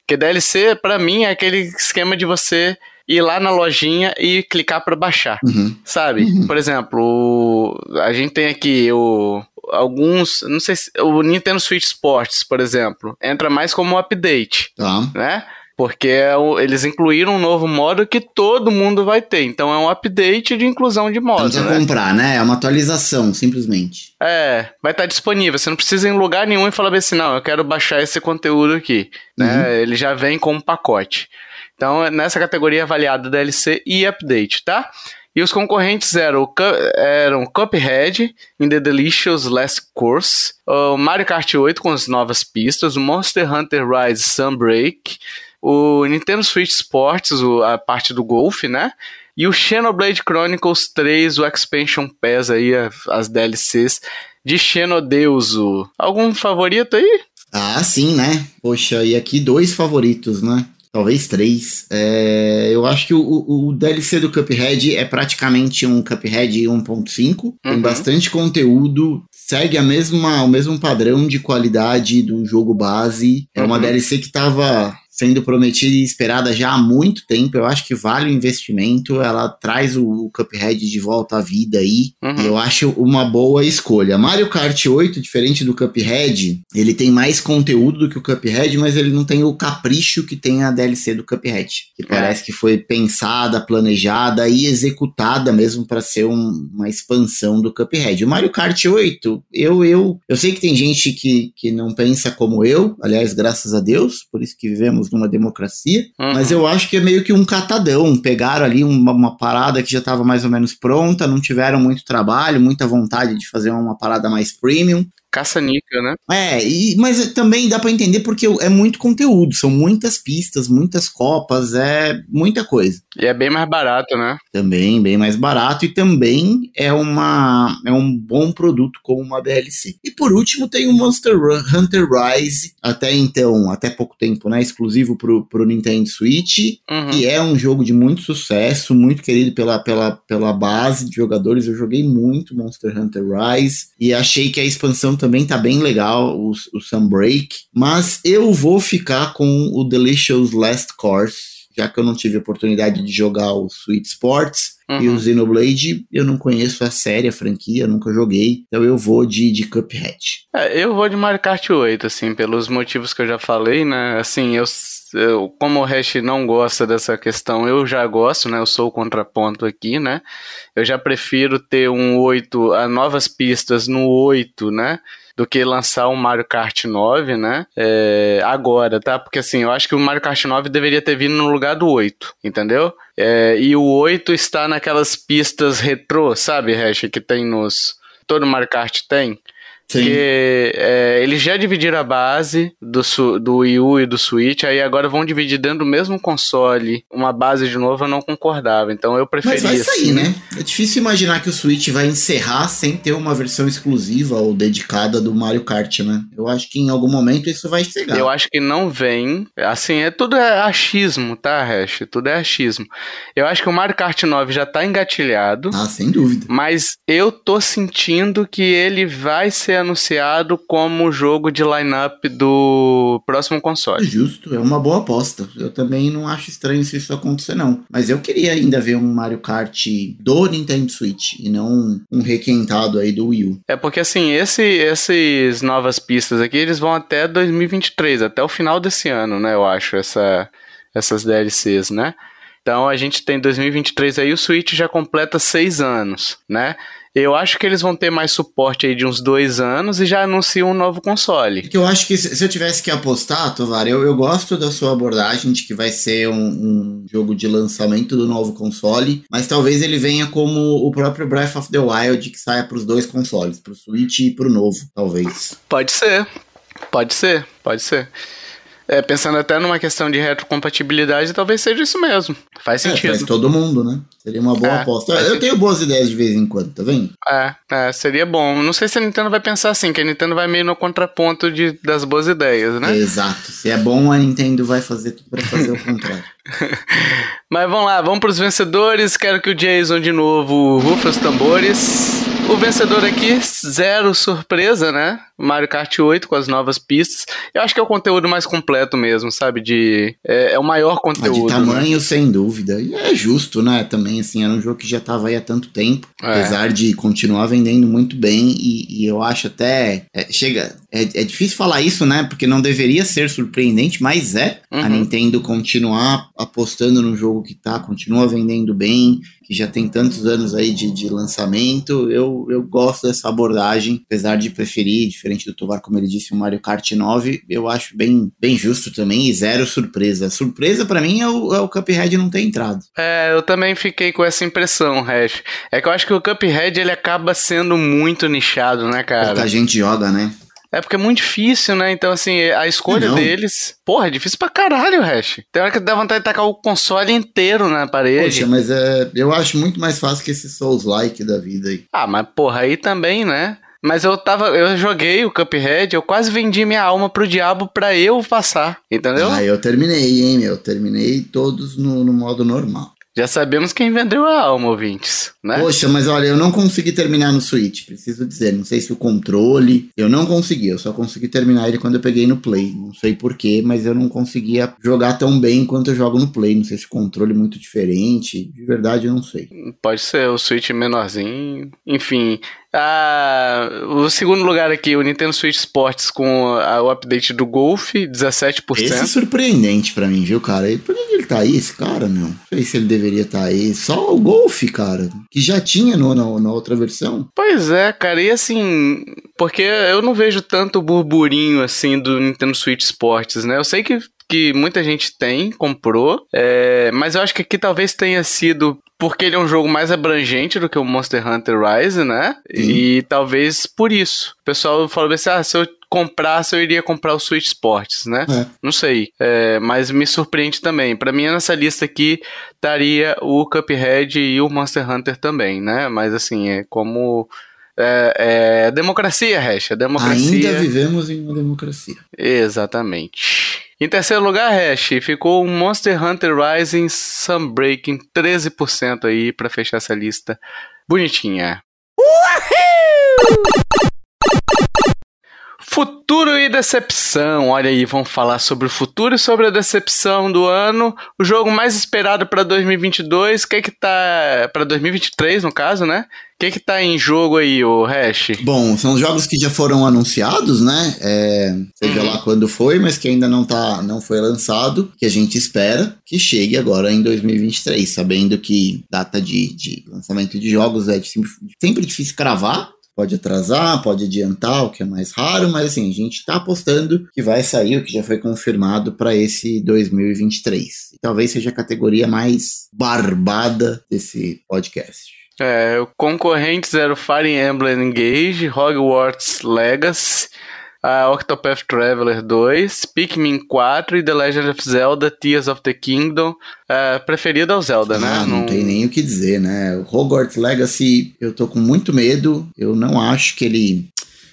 Que DLC, pra mim, é aquele esquema de você ir lá na lojinha e clicar pra baixar, Uhum. sabe? Uhum. Por exemplo, a gente tem aqui o alguns, não sei se o Nintendo Switch Sports, por exemplo, entra mais como um update Tá. né? Porque é o- eles incluíram um novo modo que todo mundo vai ter. Então é um update de inclusão de Não modo, precisa né? comprar, né? É uma atualização, simplesmente. É, vai estar disponível. Você não precisa ir em lugar nenhum e falar assim, não, eu quero baixar esse conteúdo aqui. Né? Ele já vem com um pacote. Então, é nessa categoria avaliado DLC e update, tá? E os concorrentes eram, eram Cuphead, In the Delicious Last Course, o Mario Kart 8 com as novas pistas, o Monster Hunter Rise Sunbreak, o Nintendo Switch Sports, a parte do golfe, né? E o Xenoblade Chronicles 3, o Expansion Pass aí, as DLCs de Xenodeuso. Algum favorito aí? Ah, sim, né? Poxa, e aqui dois favoritos, né? talvez três. É, eu acho que o, o, DLC do Cuphead é praticamente um Cuphead 1.5. Uhum. Tem bastante conteúdo, segue a mesma, o mesmo padrão de qualidade do jogo base. É uma uhum. DLC que tava sendo prometida e esperada já há muito tempo. Eu acho que vale o investimento. Ela traz o Cuphead de volta à vida aí. Uhum. E eu acho uma boa escolha. Mario Kart 8, diferente do Cuphead, ele tem mais conteúdo do que o Cuphead, mas ele não tem o capricho que tem a DLC do Cuphead. Que é. parece que foi pensada, planejada e executada mesmo para ser um, uma expansão do Cuphead. O Mario Kart 8, eu, eu, eu sei que tem gente que, que não pensa como eu, aliás, graças a Deus, por isso que vivemos estamos numa democracia, uhum. mas eu acho que é meio que um catadão. Pegaram ali uma, uma parada que já estava mais ou menos pronta, não tiveram muito trabalho, muita vontade de fazer uma parada mais premium, caça-níquel, né? É, e, mas também dá para entender porque é muito conteúdo, são muitas pistas, muitas copas, é muita coisa. E é bem mais barato, né? Também, bem mais barato e também é uma é um bom produto como uma DLC. E por último tem o Monster Hunter Rise, até então, até pouco tempo, né, exclusivo pro, pro Nintendo Switch, uhum. e é um jogo de muito sucesso, muito querido pela, pela, pela base de jogadores. Eu joguei muito Monster Hunter Rise e achei que a expansão também tá bem legal, o, o Sunbreak. Mas eu vou ficar com o Delicious Last Course, já que eu não tive oportunidade de jogar o Sweet Sports. Uhum. E o Xenoblade, eu não conheço a série, a franquia, nunca joguei. Então eu vou de, de Cuphead. É, eu vou de Mario Kart 8, assim, pelos motivos que eu já falei, né? Assim, eu, eu como o Hash não gosta dessa questão, eu já gosto, né? Eu sou o contraponto aqui, né? Eu já prefiro ter um 8, a novas pistas no 8, né? Do que lançar um Mario Kart 9, né? É, agora, tá? Porque assim, eu acho que o Mario Kart 9 deveria ter vindo no lugar do 8, entendeu? É, e o 8 está naquelas pistas retrô, sabe, Hash, que tem nos. Todo Mario Kart tem. Sim. Porque é, eles já dividiram a base do, do Wii U e do Switch, aí agora vão dividir dentro do mesmo console uma base de novo, eu não concordava. Então eu preferia. Mas vai sair, assim. né? É difícil imaginar que o Switch vai encerrar sem ter uma versão exclusiva ou dedicada do Mario Kart, né? Eu acho que em algum momento isso vai chegar. Eu acho que não vem. Assim, é tudo é achismo, tá, Hash? Tudo é achismo. Eu acho que o Mario Kart 9 já tá engatilhado. Ah, sem dúvida. Mas eu tô sentindo que ele vai ser anunciado como jogo de lineup do próximo console. Justo, é uma boa aposta. Eu também não acho estranho se isso acontecer, não. Mas eu queria ainda ver um Mario Kart do Nintendo Switch e não um requentado aí do Wii U. É porque assim, esse, esses novas pistas aqui, eles vão até 2023, até o final desse ano, né? Eu acho, essa, essas DLCs, né? Então a gente tem 2023 aí, o Switch já completa seis anos, né? Eu acho que eles vão ter mais suporte aí de uns dois anos e já anunciam um novo console. Que eu acho que se eu tivesse que apostar, Tovar, eu, eu gosto da sua abordagem de que vai ser um, um, jogo de lançamento do novo console, mas talvez ele venha como o próprio Breath of the Wild que saia para os dois consoles, para o Switch e para o novo, talvez. Pode ser, pode ser, pode ser. É, pensando até numa questão de retrocompatibilidade, talvez seja isso mesmo. Faz é, sentido. É, faz todo mundo, né? Seria uma boa é, aposta. Eu sentido. tenho boas ideias de vez em quando, tá vendo? É, é, seria bom. Não sei se a Nintendo vai pensar assim, que a Nintendo vai meio no contraponto de, das boas ideias, né? Exato. Se é bom, a Nintendo vai fazer tudo pra fazer o contrário. Mas vamos lá, vamos pros vencedores. Quero que o Jason de novo rufe os tambores. O vencedor aqui, zero surpresa, né? Mario Kart 8 com as novas pistas. Eu acho que é o conteúdo mais completo mesmo, sabe? De é, é o maior conteúdo. de tamanho, né? sem dúvida. E é justo, né? Também, assim, era um jogo que já tava aí há tanto tempo, é. apesar de continuar vendendo muito bem. E, e eu acho até. É, chega. É, é, difícil falar isso, né? Porque não deveria ser surpreendente, mas é. Uhum. A Nintendo continuar apostando no jogo que tá, continua vendendo bem que já tem tantos anos aí de, de lançamento, eu, eu gosto dessa abordagem, apesar de preferir, diferente do Tovar, como ele disse, o Mario Kart 9, eu acho bem, bem justo também e zero surpresa. Surpresa para mim é o, é o Cuphead não ter entrado. É, eu também fiquei com essa impressão, Hash. É que eu acho que o Cuphead ele acaba sendo muito nichado, né, cara? Muita gente joga, né? É porque é muito difícil, né? Então, assim, a escolha não. deles. Porra, é difícil pra caralho, Hash. Tem hora que dá vontade de tacar o console inteiro na parede. Poxa, mas é, eu acho muito mais fácil que esse Souls-like da vida aí. Ah, mas porra, aí também, né? Mas eu tava. Eu joguei o Cuphead, eu quase vendi minha alma pro diabo pra eu passar. Entendeu? Ah, eu terminei, hein, meu. Terminei todos no, no modo normal. Já sabemos quem vendeu a alma, ouvintes, né? Poxa, mas olha, eu não consegui terminar no Switch, preciso dizer. Não sei se o controle. Eu não consegui, eu só consegui terminar ele quando eu peguei no Play. Não sei porquê, mas eu não conseguia jogar tão bem quanto eu jogo no Play. Não sei se o controle é muito diferente. De verdade, eu não sei. Pode ser o Switch menorzinho. Enfim, ah, o segundo lugar aqui, o Nintendo Switch Sports com a, o update do Golf, 17%. Esse é surpreendente pra mim, viu, cara? E por que ele tá aí, esse cara, meu? Não sei se ele deveria estar tá aí. Só o Golf, cara, que já tinha no, na, na outra versão. Pois é, cara, e assim, porque eu não vejo tanto burburinho assim do Nintendo Switch Sports, né? Eu sei que que muita gente tem, comprou, é, mas eu acho que aqui talvez tenha sido porque ele é um jogo mais abrangente do que o Monster Hunter Rise, né? E talvez por isso. O pessoal falou assim: ah, se eu comprasse, eu iria comprar o Switch Sports, né? É. Não sei. É, mas me surpreende também. Para mim, nessa lista aqui, estaria o Cuphead e o Monster Hunter também, né? Mas assim, é como. É, é democracia, Hash. É democracia. Ainda vivemos em uma democracia. Exatamente. Em terceiro lugar, Hash, ficou o Monster Hunter Rising Sunbreaking, 13% aí para fechar essa lista bonitinha. Uhul! Futuro e decepção. Olha aí, vamos falar sobre o futuro e sobre a decepção do ano. O jogo mais esperado para 2022, o que é que tá para 2023 no caso, né? O que é que tá em jogo aí, o Hash? Bom, são jogos que já foram anunciados, né? É, seja uhum. lá quando foi, mas que ainda não tá, não foi lançado, que a gente espera que chegue agora em 2023, sabendo que data de, de lançamento de jogos é sempre, sempre difícil cravar, Pode atrasar, pode adiantar, o que é mais raro, mas assim, a gente está apostando que vai sair o que já foi confirmado para esse 2023. E talvez seja a categoria mais barbada desse podcast. É, o concorrente Zero Fire Emblem Engage, Hogwarts Legacy, a Octopath Traveler 2, Pikmin 4 e The Legend of Zelda Tears of the Kingdom. Uh, preferido ao Zelda, ah, né? Não, não tem nem o que dizer, né? O Hogwarts Legacy, eu tô com muito medo. Eu não acho que ele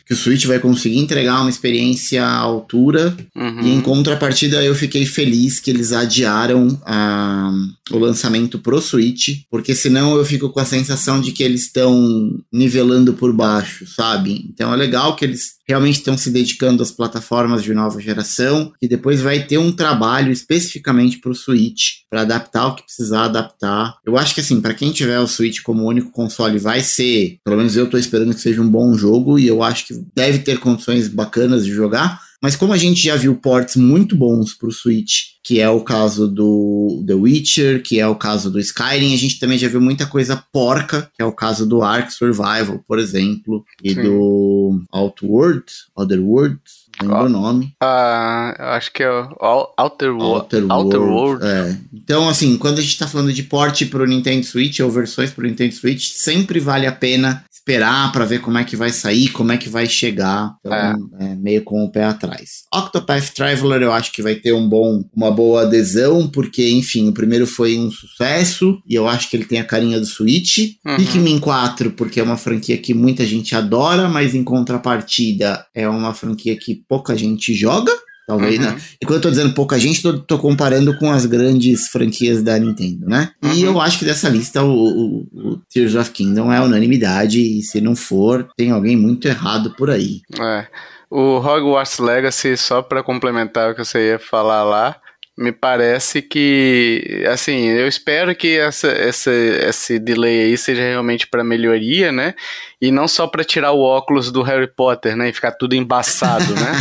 que o Switch vai conseguir entregar uma experiência à altura. Uhum. E em contrapartida, eu fiquei feliz que eles adiaram a, o lançamento pro Switch, porque senão eu fico com a sensação de que eles estão nivelando por baixo, sabe? Então é legal que eles realmente estão se dedicando às plataformas de nova geração, e depois vai ter um trabalho especificamente para o Switch, para adaptar o que precisar adaptar. Eu acho que assim, para quem tiver o Switch como único console, vai ser, pelo menos eu estou esperando que seja um bom jogo, e eu acho que deve ter condições bacanas de jogar. Mas como a gente já viu ports muito bons para o Switch, que é o caso do The Witcher, que é o caso do Skyrim, a gente também já viu muita coisa porca, que é o caso do Ark Survival, por exemplo, e Sim. do Outworld, Otherworld, lembro o nome. Ah, acho que é Outer, Outer, Outer World. É. Então, assim, quando a gente está falando de port para o Nintendo Switch ou versões para o Nintendo Switch, sempre vale a pena esperar para ver como é que vai sair, como é que vai chegar. Então, é. É, meio com o pé atrás. Octopath Traveler eu acho que vai ter um bom, uma boa adesão, porque, enfim, o primeiro foi um sucesso e eu acho que ele tem a carinha do Switch. Uhum. Pikmin 4, porque é uma franquia que muita gente adora, mas em contrapartida é uma franquia que pouca gente joga. Talvez, uhum. né? E quando eu tô dizendo pouca gente, tô, tô, comparando com as grandes franquias da Nintendo, né? Uhum. E eu acho que dessa lista o, o, o, Tears of Kingdom é unanimidade, e se não for, tem alguém muito errado por aí. É. O Hogwarts Legacy, só para complementar o que você ia falar lá, me parece que, assim, eu espero que essa, essa, esse delay aí seja realmente para melhoria, né? E não só para tirar o óculos do Harry Potter, né? E ficar tudo embaçado, né?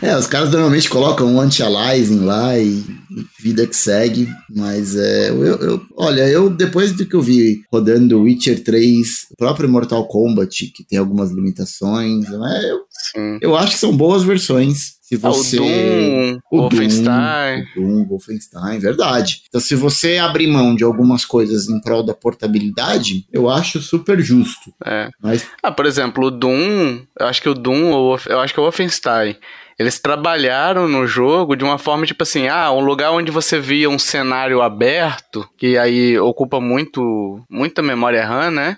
é, os caras normalmente colocam um anti-aliasing lá e, vida que segue, mas é, eu, eu, olha, eu depois do que eu vi rodando Witcher 3, o próprio Mortal Kombat, que tem algumas limitações, né? Eu, eu acho que são boas versões. Se você. Ah, o Doom, o Wolfenstein. Doom, o Doom, Wolfenstein, verdade. Então, se você abrir mão de algumas coisas em prol da portabilidade, eu acho super justo. É. Mas... Ah, por exemplo, o Doom, eu acho que o Doom, eu acho que é o Wolfenstein. Eles trabalharam no jogo de uma forma tipo assim, ah, um lugar onde você via um cenário aberto, que aí ocupa muito muita memória RAM, né?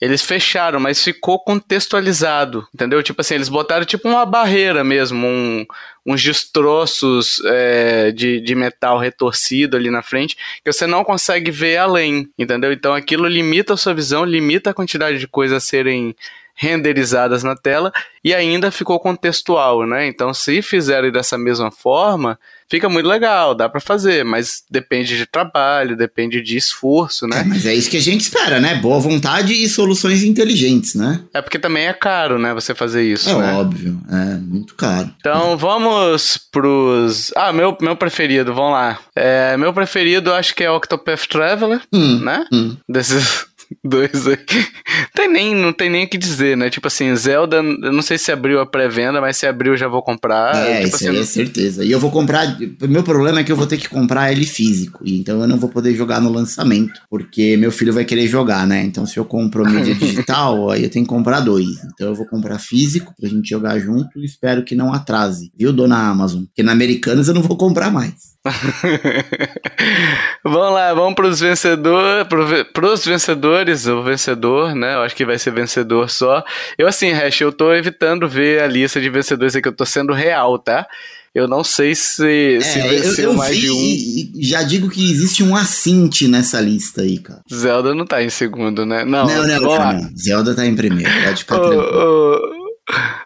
Eles fecharam, mas ficou contextualizado, entendeu? Tipo assim, eles botaram tipo uma barreira mesmo, um, uns destroços é, de, de metal retorcido ali na frente, que você não consegue ver além, entendeu? Então aquilo limita a sua visão, limita a quantidade de coisas a serem renderizadas na tela e ainda ficou contextual, né? Então, se fizerem dessa mesma forma, fica muito legal, dá para fazer, mas depende de trabalho, depende de esforço, né? É, mas é isso que a gente espera, né? Boa vontade e soluções inteligentes, né? É porque também é caro, né, você fazer isso, é né? óbvio, é muito caro. Então, vamos pros... Ah, meu, meu preferido, vamos lá. É, meu preferido, acho que é Octopath Traveler, Hum, né? hum. Desses dois aí. Tem nem, não tem nem o que dizer, né? Tipo assim, Zelda, eu não sei se abriu a pré-venda, mas se abriu já vou comprar. é, tipo isso aí é certeza. E eu vou comprar. Meu problema é que eu vou ter que comprar ele físico. e Então eu não vou poder jogar no lançamento. Porque meu filho vai querer jogar, né? Então se eu compro mídia digital, aí eu tenho que comprar dois. Então eu vou comprar físico pra gente jogar junto e espero que não atrase. Viu, dona Amazon? Porque na Americanas eu não vou comprar mais. vamos lá, vamos pros vencedores, pro, pros vencedores, o vencedor, né? Eu acho que vai ser vencedor só. Eu assim, Hash, eu tô evitando ver a lista de vencedores aqui, eu tô sendo real, tá? Eu não sei se, se É, eu, venceu eu mais vi de um. e e já digo que existe um assinte nessa lista aí, cara. Zelda não tá em segundo, né? Não, Não, não, não, não. Zelda tá em primeiro. Pode ficar Ô, tranquilo.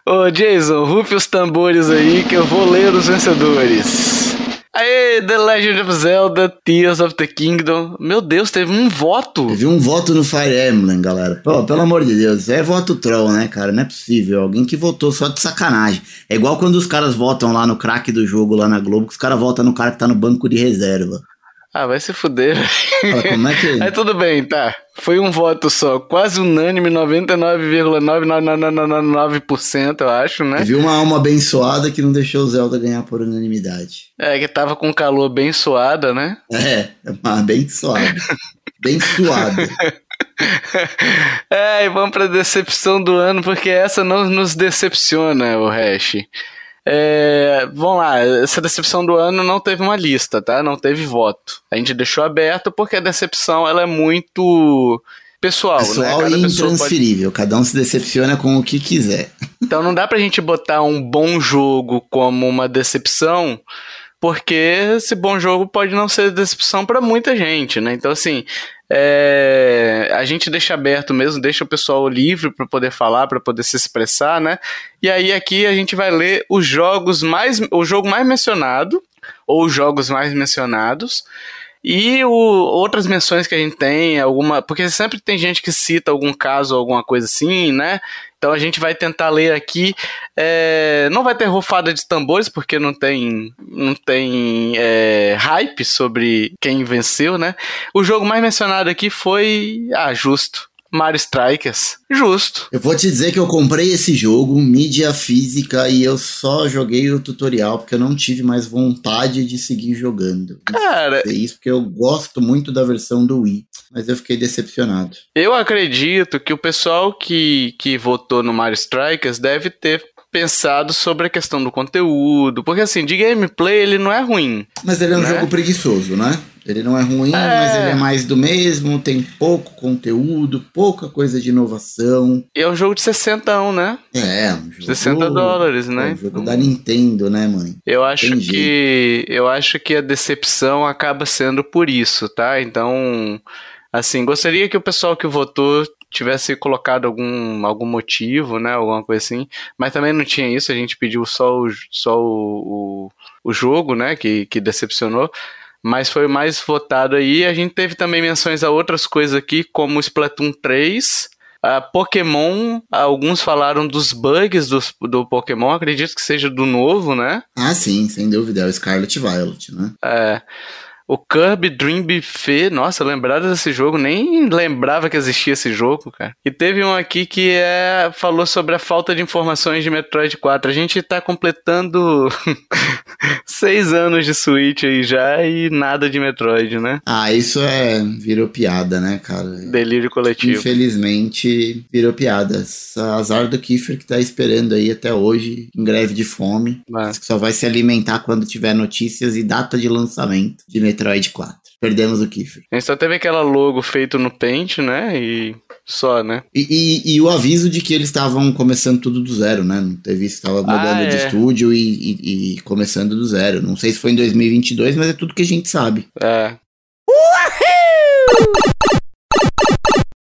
ô, ô, Jason, rufe os tambores aí que eu vou ler os vencedores. Aê, The Legend of Zelda, Tears of the Kingdom. Meu Deus, teve um voto. Teve um voto no Fire Emblem, galera. Pô, pelo amor de Deus, é voto troll, né, cara? Não é possível. Alguém que votou só de sacanagem. É igual quando os caras votam lá no craque do jogo lá na Globo, que os caras votam no cara que tá no banco de reserva. Ah, vai se fuder. Fala, como é que. Aí tudo bem, tá. Foi um voto só, quase unânime, 99,9999%, eu acho, né? Viu uma alma abençoada que não deixou o Zelda ganhar por unanimidade. É, que tava com calor bem suada, né? É, uma abençoada. bem suada. É, e vamos pra decepção do ano, porque essa não nos decepciona, o Hash. É, vamos lá, essa decepção do ano não teve uma lista, tá? Não teve voto. A gente deixou aberto porque a decepção ela é muito pessoal, Pessoal né? e pessoa pode... intransferível. Cada um se decepciona com o que quiser. Então não dá pra gente botar um bom jogo como uma decepção, porque esse bom jogo pode não ser decepção pra muita gente, né? Então assim, é, a gente deixa aberto mesmo, deixa o pessoal livre para poder falar, para poder se expressar, né? E aí aqui a gente vai ler os jogos mais, o jogo mais mencionado ou os jogos mais mencionados. E o, outras menções que a gente tem, alguma. Porque sempre tem gente que cita algum caso, alguma coisa assim, né? Então a gente vai tentar ler aqui. É, não vai ter rufada de tambores, porque não tem, não tem é, hype sobre quem venceu, né? O jogo mais mencionado aqui foi. Ah, justo. Mario Strikers. Justo. Eu vou te dizer que eu comprei esse jogo, mídia física, e eu só joguei o tutorial porque eu não tive mais vontade de seguir jogando. Cara, É isso porque eu gosto muito da versão do Wii, mas eu fiquei decepcionado. eu acredito que o pessoal que, que votou no Mario Strikers deve ter pensado sobre a questão do conteúdo, porque assim, de gameplay ele não é ruim. Mas ele é um Né? jogo preguiçoso, né? Ele não é ruim, mas ele é mais do mesmo, tem pouco conteúdo, pouca coisa de inovação. E é um jogo de 60, né? É, um jogo, 60 dólares, né? É um jogo da Nintendo, né, mãe? Eu acho que eu acho que a decepção acaba sendo por isso, tá? Então, assim, gostaria que o pessoal que votou tivesse colocado algum, algum motivo, né, alguma coisa assim, mas também não tinha isso, a gente pediu só o, só o, o, o jogo, né, que, que decepcionou, mas foi mais votado aí, a gente teve também menções a outras coisas aqui, como o Splatoon 3, a Pokémon, alguns falaram dos bugs do, do Pokémon, acredito que seja do novo, né, Ah, sim, sem dúvida, é o Scarlet Violet, né? é, o Kirby Dream Buffet, nossa, lembrado desse jogo, nem lembrava que existia esse jogo, cara. E teve um aqui que é falou sobre a falta de informações de Metroid 4. A gente tá completando seis anos de Switch aí já e nada de Metroid, né? Ah, isso é. virou piada, né, cara? Delírio coletivo. Infelizmente, virou piada. Azar do Kiefer que tá esperando aí até hoje, em greve de fome. Mas, que só vai se alimentar quando tiver notícias e data de lançamento de Metroid 4. Perdemos o Kiefer. a gente só teve aquela logo feito no Paint, né? E só, né? E, e, e, o aviso de que eles estavam começando tudo do zero, né? Não teve isso, estava mudando ah, é. de estúdio e, e, e, começando do zero. Não sei se foi em 2022, mas é tudo que a gente sabe. É. Uhul!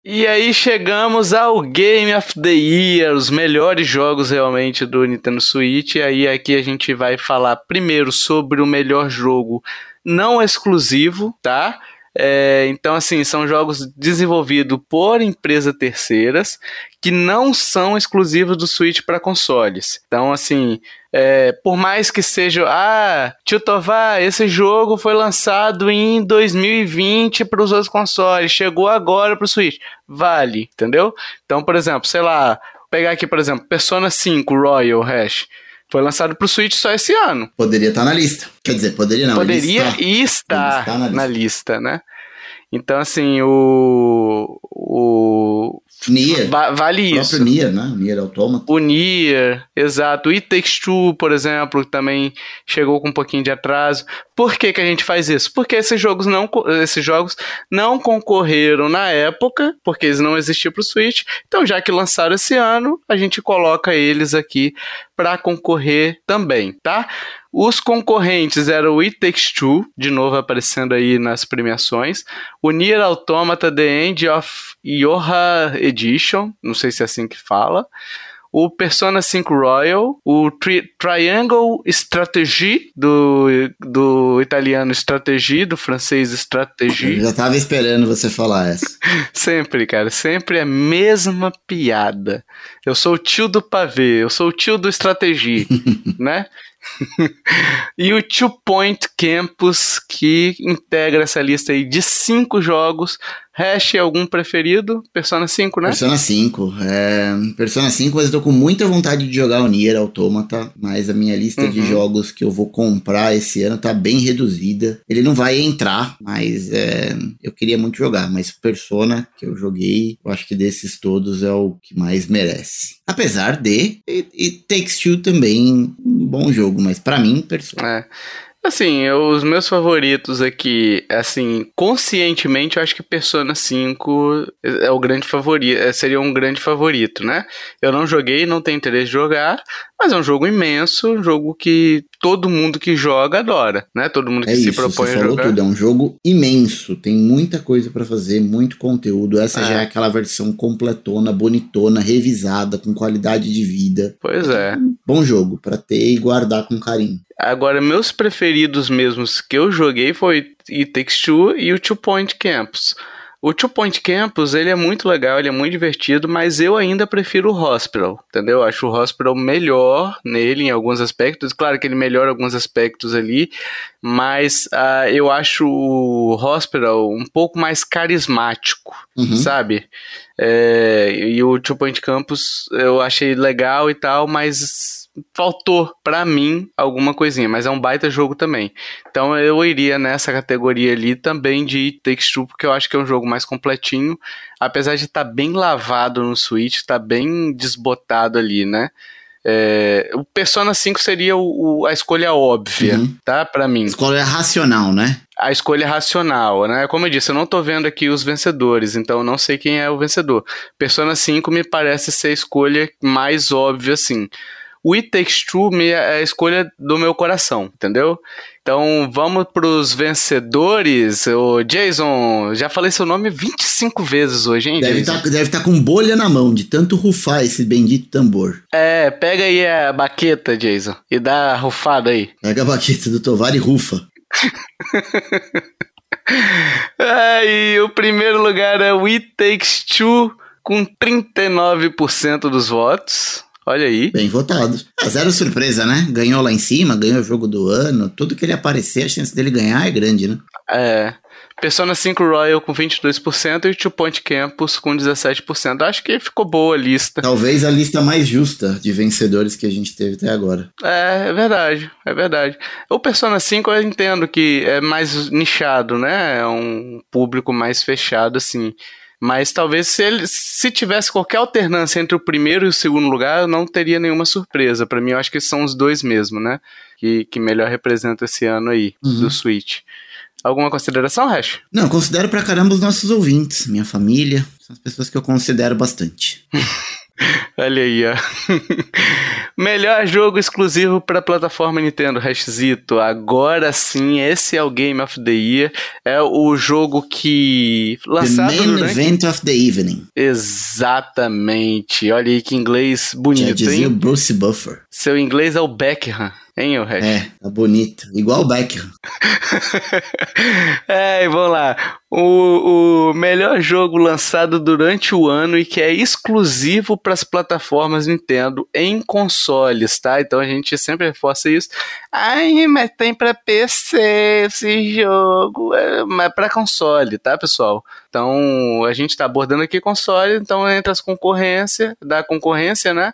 E aí chegamos ao Game of the Year, os melhores jogos realmente do Nintendo Switch. E aí aqui a gente vai falar primeiro sobre o melhor jogo não exclusivo, tá? É, então, assim, são jogos desenvolvidos por empresas terceiras que não são exclusivos do Switch para consoles. Então, assim, é, por mais que seja, ah, Tio Tovar, esse jogo foi lançado em 2020 para os outros consoles, chegou agora para o Switch, vale, entendeu? Então, por exemplo, sei lá, pegar aqui, por exemplo, Persona 5 Royal Hash. Foi lançado pro Switch só esse ano. Poderia estar tá na lista. Quer dizer, poderia não. Poderia está, e está, está na, lista. na, lista. né? Então, assim, o. O. Nier. Va vale isso. O Nier, né? O Nier Automata. O Nier, exato. O It Takes Two, por exemplo, também chegou com um pouquinho de atraso. Por que, que a gente faz isso? Porque esses jogos não, esses jogos não concorreram na época, porque eles não existiam para o Switch. Então, já que lançaram esse ano, a gente coloca eles aqui para concorrer também, tá? Os concorrentes eram o It Takes Two, de novo aparecendo aí nas premiações, o Nier Automata The End of Yoha Edition, não sei se é assim que fala, o Persona 5 Royal, o tri Triangle Strategy, do, do italiano Strategy, do francês Strategy. Eu já tava esperando você falar essa. sempre, cara, sempre a mesma piada. Eu sou o tio do pavê, eu sou o tio do Strategy, né? e o Two Point Campus, que integra essa lista aí de cinco jogos. Hash, algum preferido? Persona 5, né? Persona 5. É... Persona 5, mas eu tô com muita vontade de jogar o Nier Automata, mas a minha lista uhum. de jogos que eu vou comprar esse ano tá bem reduzida. Ele não vai entrar, mas é... eu queria muito jogar. Mas Persona, que eu joguei, eu acho que desses todos é o que mais merece. Apesar de It Takes Two também, um bom jogo, mas para mim, Persona. É. Assim, eu, os meus favoritos aqui, assim, conscientemente eu acho que Persona 5 é o grande favorito, seria um grande favorito, né? Eu não joguei, não tenho interesse de jogar, mas é um jogo imenso, um jogo que todo mundo que joga adora, né? Todo mundo que é se isso, propõe você a jogar. Tudo. É um jogo imenso, tem muita coisa para fazer, muito conteúdo. Essa é. já é aquela versão completona, bonitona, revisada, com qualidade de vida. Pois é. bom jogo para ter e guardar com carinho. Agora, meus preferidos mesmos que eu joguei foi It Takes Two e o Two Point Campus. O Two Point Campus, ele é muito legal, ele é muito divertido, mas eu ainda prefiro o Hospital, entendeu? Eu acho o Hospital melhor nele em alguns aspectos. Claro que ele melhora alguns aspectos ali, mas uh, eu acho o Hospital um pouco mais carismático, uhum. sabe? É, e o Two Point Campus eu achei legal e tal, mas faltou para mim alguma coisinha, mas é um baita jogo também. Então eu iria nessa categoria ali também de It Takes Two, porque eu acho que é um jogo mais completinho, apesar de estar tá bem lavado no Switch, tá bem desbotado ali, né? É, o Persona 5 seria o, o, a escolha óbvia, uhum. tá? Para mim. Escolha racional, né? A escolha racional, né? Como eu disse, eu não tô vendo aqui os vencedores, então eu não sei quem é o vencedor. Persona 5 me parece ser a escolha mais óbvia, assim o It Takes Two é a escolha do meu coração, entendeu? Então vamos para os vencedores. O Jason, já falei seu nome 25 vezes hoje, hein? Deve estar tá, tá com bolha na mão de tanto rufar esse bendito tambor. É, pega aí a baqueta, Jason, e dá a rufada aí. Pega a baqueta do Tovar e rufa. e o primeiro lugar é o It Takes Two com 39% dos votos. Olha aí. Bem votado. É, zero surpresa, né? Ganhou lá em cima, ganhou o jogo do ano. Tudo que ele aparecer, a chance dele ganhar é grande, né? É. Persona 5 Royal com 22% e Two Point Campus com 17%. Acho que ficou boa a lista. Talvez a lista mais justa de vencedores que a gente teve até agora. É, é verdade, é verdade. O Persona 5 eu entendo que é mais nichado, né? É um público mais fechado, assim. Mas talvez se ele se tivesse qualquer alternância entre o primeiro e o segundo lugar, eu não teria nenhuma surpresa. Para mim, eu acho que são os dois mesmo, né? Que, que melhor representam esse ano aí, uhum. do Switch. Alguma consideração, Hash? Não, considero pra caramba os nossos ouvintes, minha família, são as pessoas que eu considero bastante. Olha aí, ó. Melhor jogo exclusivo para plataforma Nintendo, Hashzito. Agora sim, esse é o Game of the Year. É o jogo que. Lançado the main durante... event of the evening. Exatamente. Olha aí que inglês bonito, Já dizia o hein? Bruce Buffer. Seu inglês é o Beckham, hein, o Hash? É, tá bonito. Igual o Beckham. é, e vamos lá. O, o melhor jogo lançado durante o ano e que é exclusivo para as plataformas Nintendo em consoles, tá? Então a gente sempre reforça isso. Ai, mas tem para PC esse jogo, é, mas para console, tá, pessoal? Então a gente tá abordando aqui console, então entre as concorrência, da concorrência, né?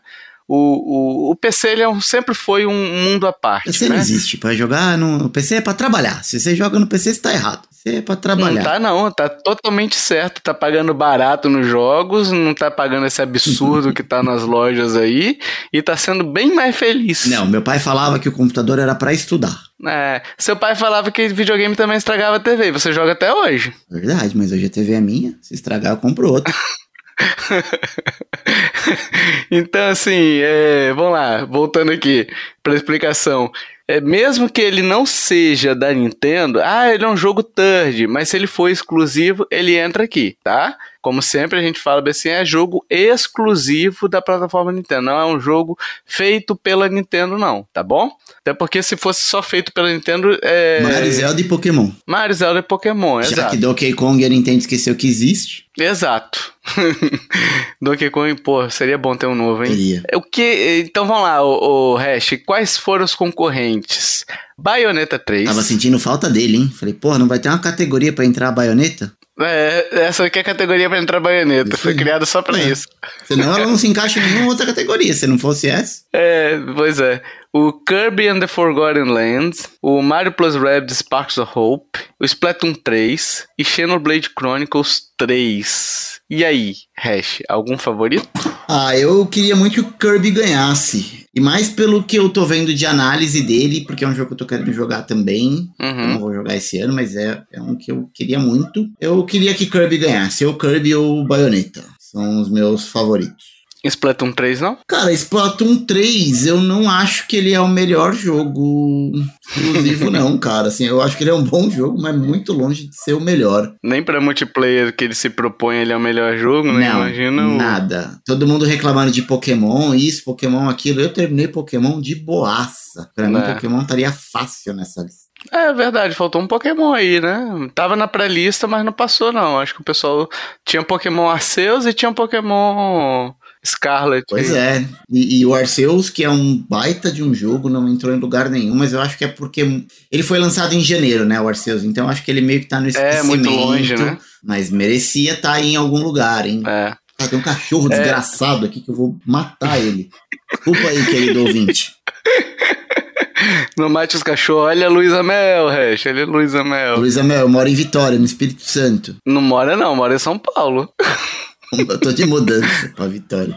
O, o, o PC ele é um- sempre foi um mundo à parte, PC né? não existe. Pra jogar no, no PC é pra trabalhar. Se você joga no PC, você tá errado. PC é pra trabalhar. Não tá não, tá totalmente certo, tá pagando barato nos jogos, não tá pagando esse absurdo que tá nas lojas aí, e tá sendo bem mais feliz. Não, meu pai falava que o computador era pra estudar. É, seu pai falava que videogame também estragava a TV, você joga até hoje. Verdade, mas hoje a TV é minha. Se estragar, eu compro outra. então, assim, é, vamos lá, voltando aqui pra explicação. É, mesmo que ele não seja da Nintendo, ah, ele é um jogo third, mas se ele for exclusivo, ele entra aqui, tá? Como sempre a gente fala assim, é jogo exclusivo da plataforma Nintendo, não é um jogo feito pela Nintendo, não, tá bom? Até porque se fosse só feito pela Nintendo, é. Mario, Zelda e Pokémon. Mario, Zelda e Pokémon, Já exato. que Donkey Kong a Nintendo esqueceu que existe. Exato. Donkey Kong, pô, seria bom ter um novo, hein? Seria. O que, então vamos lá, o, o Hash, quais foram os concorrentes? Bayonetta 3. Tava sentindo falta dele, hein? Falei, porra, não vai ter uma categoria pra entrar a baioneta? É, essa aqui é a categoria pra entrar Bayonetta, Isso foi criada só pra É. isso. Senão ela não se encaixa em nenhuma outra categoria. Se não fosse essa. É, pois é. O Kirby and the Forgotten Lands, o Mario Plus Rabbids Sparks of Hope, o Splatoon 3 e Xenoblade Chronicles 3. E aí, Hash, algum favorito? Ah, eu queria muito que o Kirby ganhasse. E mais pelo que eu tô vendo de análise dele, porque é um jogo que eu tô querendo jogar também. Uhum. não vou jogar esse ano, mas é, é um que eu queria muito. Eu queria que Kirby ganhasse. Ou Kirby ou Bayonetta. São os meus favoritos. Splatoon 3 não? Cara, Splatoon 3, eu não acho que ele é o melhor jogo exclusivo, não, cara. Assim, eu acho que ele é um bom jogo, mas muito longe de ser o melhor. Nem pra multiplayer que ele se propõe ele é o melhor jogo, né? Imagina o... nada. Todo mundo reclamando de Pokémon, isso, Pokémon, aquilo. Eu terminei Pokémon de boaça. Pra mim, É. Pokémon estaria fácil nessa lista. É verdade, faltou um Pokémon aí, né? Tava na pré-lista, mas não passou, não. Acho que o pessoal tinha Pokémon Arceus e tinha Pokémon Scarlet. Pois é. E, e o Arceus, que é um baita de um jogo, não entrou em lugar nenhum, mas eu acho que é porque ele foi lançado em janeiro, né, o Arceus. Então eu acho que ele meio que tá no É, esquecimento. muito longe, né? Mas merecia estar aí em algum lugar, hein? É. Ah, tem um cachorro desgraçado aqui que eu vou matar ele. Desculpa aí, querido ouvinte. Não mate os cachorros. Olha a Luísa Mel, Hash. Olha a Luísa Mel. Luísa Mel, eu moro em Vitória, no Espírito Santo. Não mora, não. Mora em São Paulo. Eu tô de mudança pra Vitória.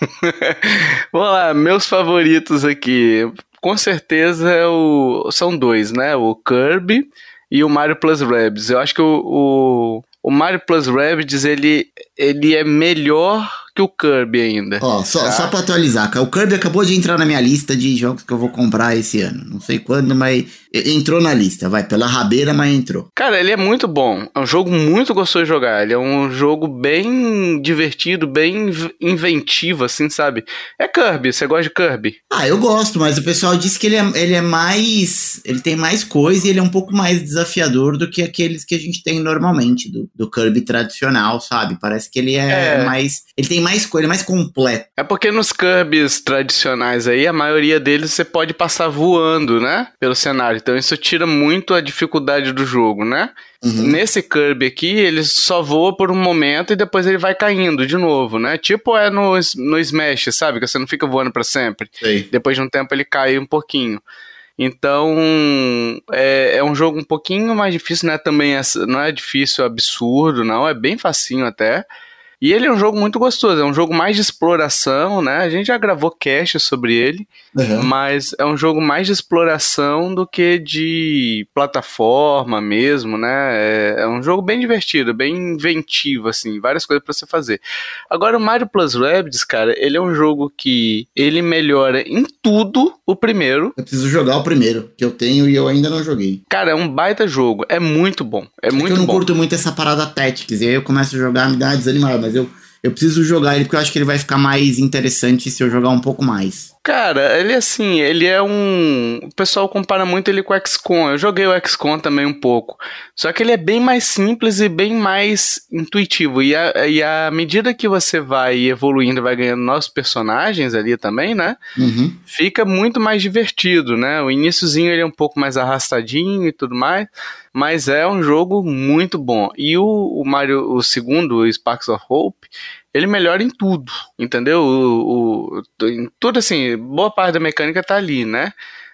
Vamos lá, meus favoritos aqui. Com certeza é o... são dois, né? O Kirby e o Mario Plus Rabbids. Eu acho que o, o, o Mario Plus Rabbids ele, ele é melhor que o Kirby ainda. Ó, só, Tá. só pra atualizar, o Kirby acabou de entrar na minha lista de jogos que eu vou comprar esse ano. Não sei quando, mas entrou na lista. Vai pela rabeira, mas entrou. Cara, ele é muito bom. É um jogo muito gostoso de jogar. Ele é um jogo bem divertido, bem inv- inventivo, assim, sabe? É Kirby. Você gosta de Kirby? Ah, eu gosto, mas o pessoal disse que ele é, ele é mais. Ele tem mais coisa e ele é um pouco mais desafiador do que aqueles que a gente tem normalmente, do, do Kirby tradicional, sabe? Parece que ele é, É. mais. Ele tem mais coisa, ele é mais completo. É porque nos Kirby's tradicionais aí, a maioria deles você pode passar voando, né? Pelo cenário. Então isso tira muito a dificuldade do jogo, né? Uhum. Nesse Kirby aqui, ele só voa por um momento e depois ele vai caindo de novo, né? Tipo é no, no Smash, sabe? Que você não fica voando pra sempre. Sei. Depois de um tempo ele cai um pouquinho. Então é, é um jogo um pouquinho mais difícil, né? Também é- não é difícil absurdo, não. É bem facinho até. E ele é um jogo muito gostoso, é um jogo mais de exploração, né? A gente já gravou cast sobre ele, uhum. mas é um jogo mais de exploração do que de plataforma mesmo, né? É, é um jogo bem divertido, bem inventivo, assim, várias coisas para você fazer. Agora, o Mario Plus Rabbids, cara, ele é um jogo que ele melhora em tudo o primeiro. Eu preciso jogar o primeiro, que eu tenho e eu ainda não joguei. Cara, é um baita jogo, é muito bom, é, é muito eu não bom. curto muito essa parada Tactics, e aí eu começo a jogar, me dá uma desanimada, mas eu, eu preciso jogar ele porque eu acho que ele vai ficar mais interessante se eu jogar um pouco mais. Cara, ele assim, ele é um. O pessoal compara muito ele com o XCOM. Eu joguei o XCOM também um pouco. Só que ele é bem mais simples e bem mais intuitivo. E à e a medida que você vai evoluindo, vai ganhando novos personagens ali também, né? Uhum. Fica muito mais divertido, né? O iníciozinho ele é um pouco mais arrastadinho e tudo mais. Mas é um jogo muito bom. E o, o Mario, o segundo, o Sparks of Hope, ele melhora em tudo, entendeu? O, o, em tudo assim, boa parte da mecânica tá ali, né?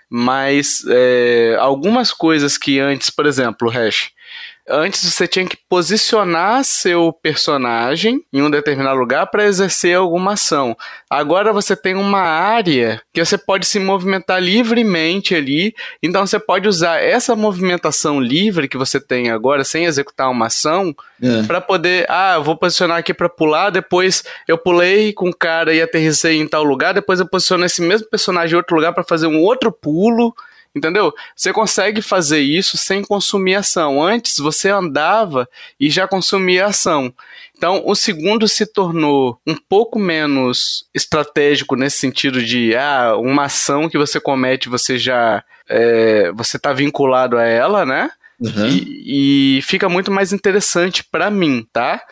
Mas é, algumas coisas que antes, por exemplo, o Hash, Antes você tinha que posicionar seu personagem em um determinado lugar para exercer alguma ação. Agora você tem uma área que você pode se movimentar livremente ali. Então você pode usar essa movimentação livre que você tem agora, sem executar uma ação, é. para poder. Ah, eu vou posicionar aqui para pular. Depois eu pulei com o cara e aterrissei em tal lugar. Depois eu posiciono esse mesmo personagem em outro lugar para fazer um outro pulo. Entendeu? Você consegue fazer isso sem consumir ação. Antes você andava e já consumia ação. Então, o segundo se tornou um pouco menos estratégico nesse sentido de ah, uma ação que você comete, você já é, você está vinculado a ela, né? Uhum. E, e, fica muito mais interessante para mim, tá?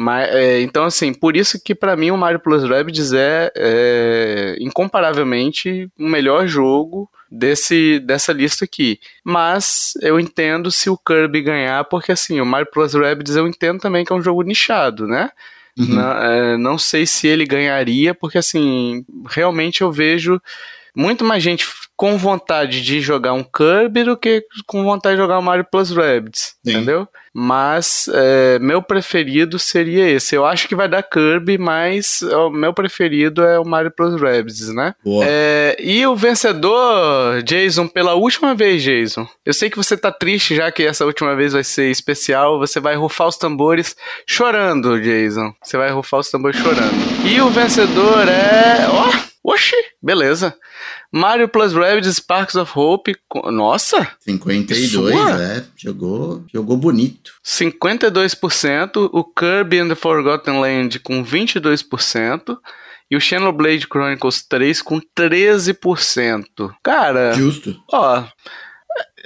Mas, é, então, assim, por isso que para mim o Mario Plus Rabbids é, é incomparavelmente o melhor jogo desse, dessa lista aqui. Mas eu entendo se o Kirby ganhar, porque assim, o Mario Plus Rabbids eu entendo também que é um jogo nichado, né? Uhum. Não, é, não sei se ele ganharia, porque assim, realmente eu vejo muito mais gente com vontade de jogar um Kirby do que com vontade de jogar o Mario Plus Rabbids, Sim. entendeu? Mas é, meu preferido seria esse. Eu acho que vai dar Kirby, mas o meu preferido é o Mario Plus Rabbids, né? É, e o vencedor, Jason, pela última vez, Jason. Eu sei que você tá triste já que essa última vez vai ser especial. Você vai rufar os tambores chorando, Jason. Você vai rufar os tambores chorando. E o vencedor é. Ó! Oh, oxi! Beleza. Mario Plus Rabbids Sparks of Hope. Nossa! 52, é. Jogou, jogou bonito. 52%. O Kirby and the Forgotten Land com 22%. E o Xenoblade Chronicles 3 com 13%. Cara. Justo. Ó.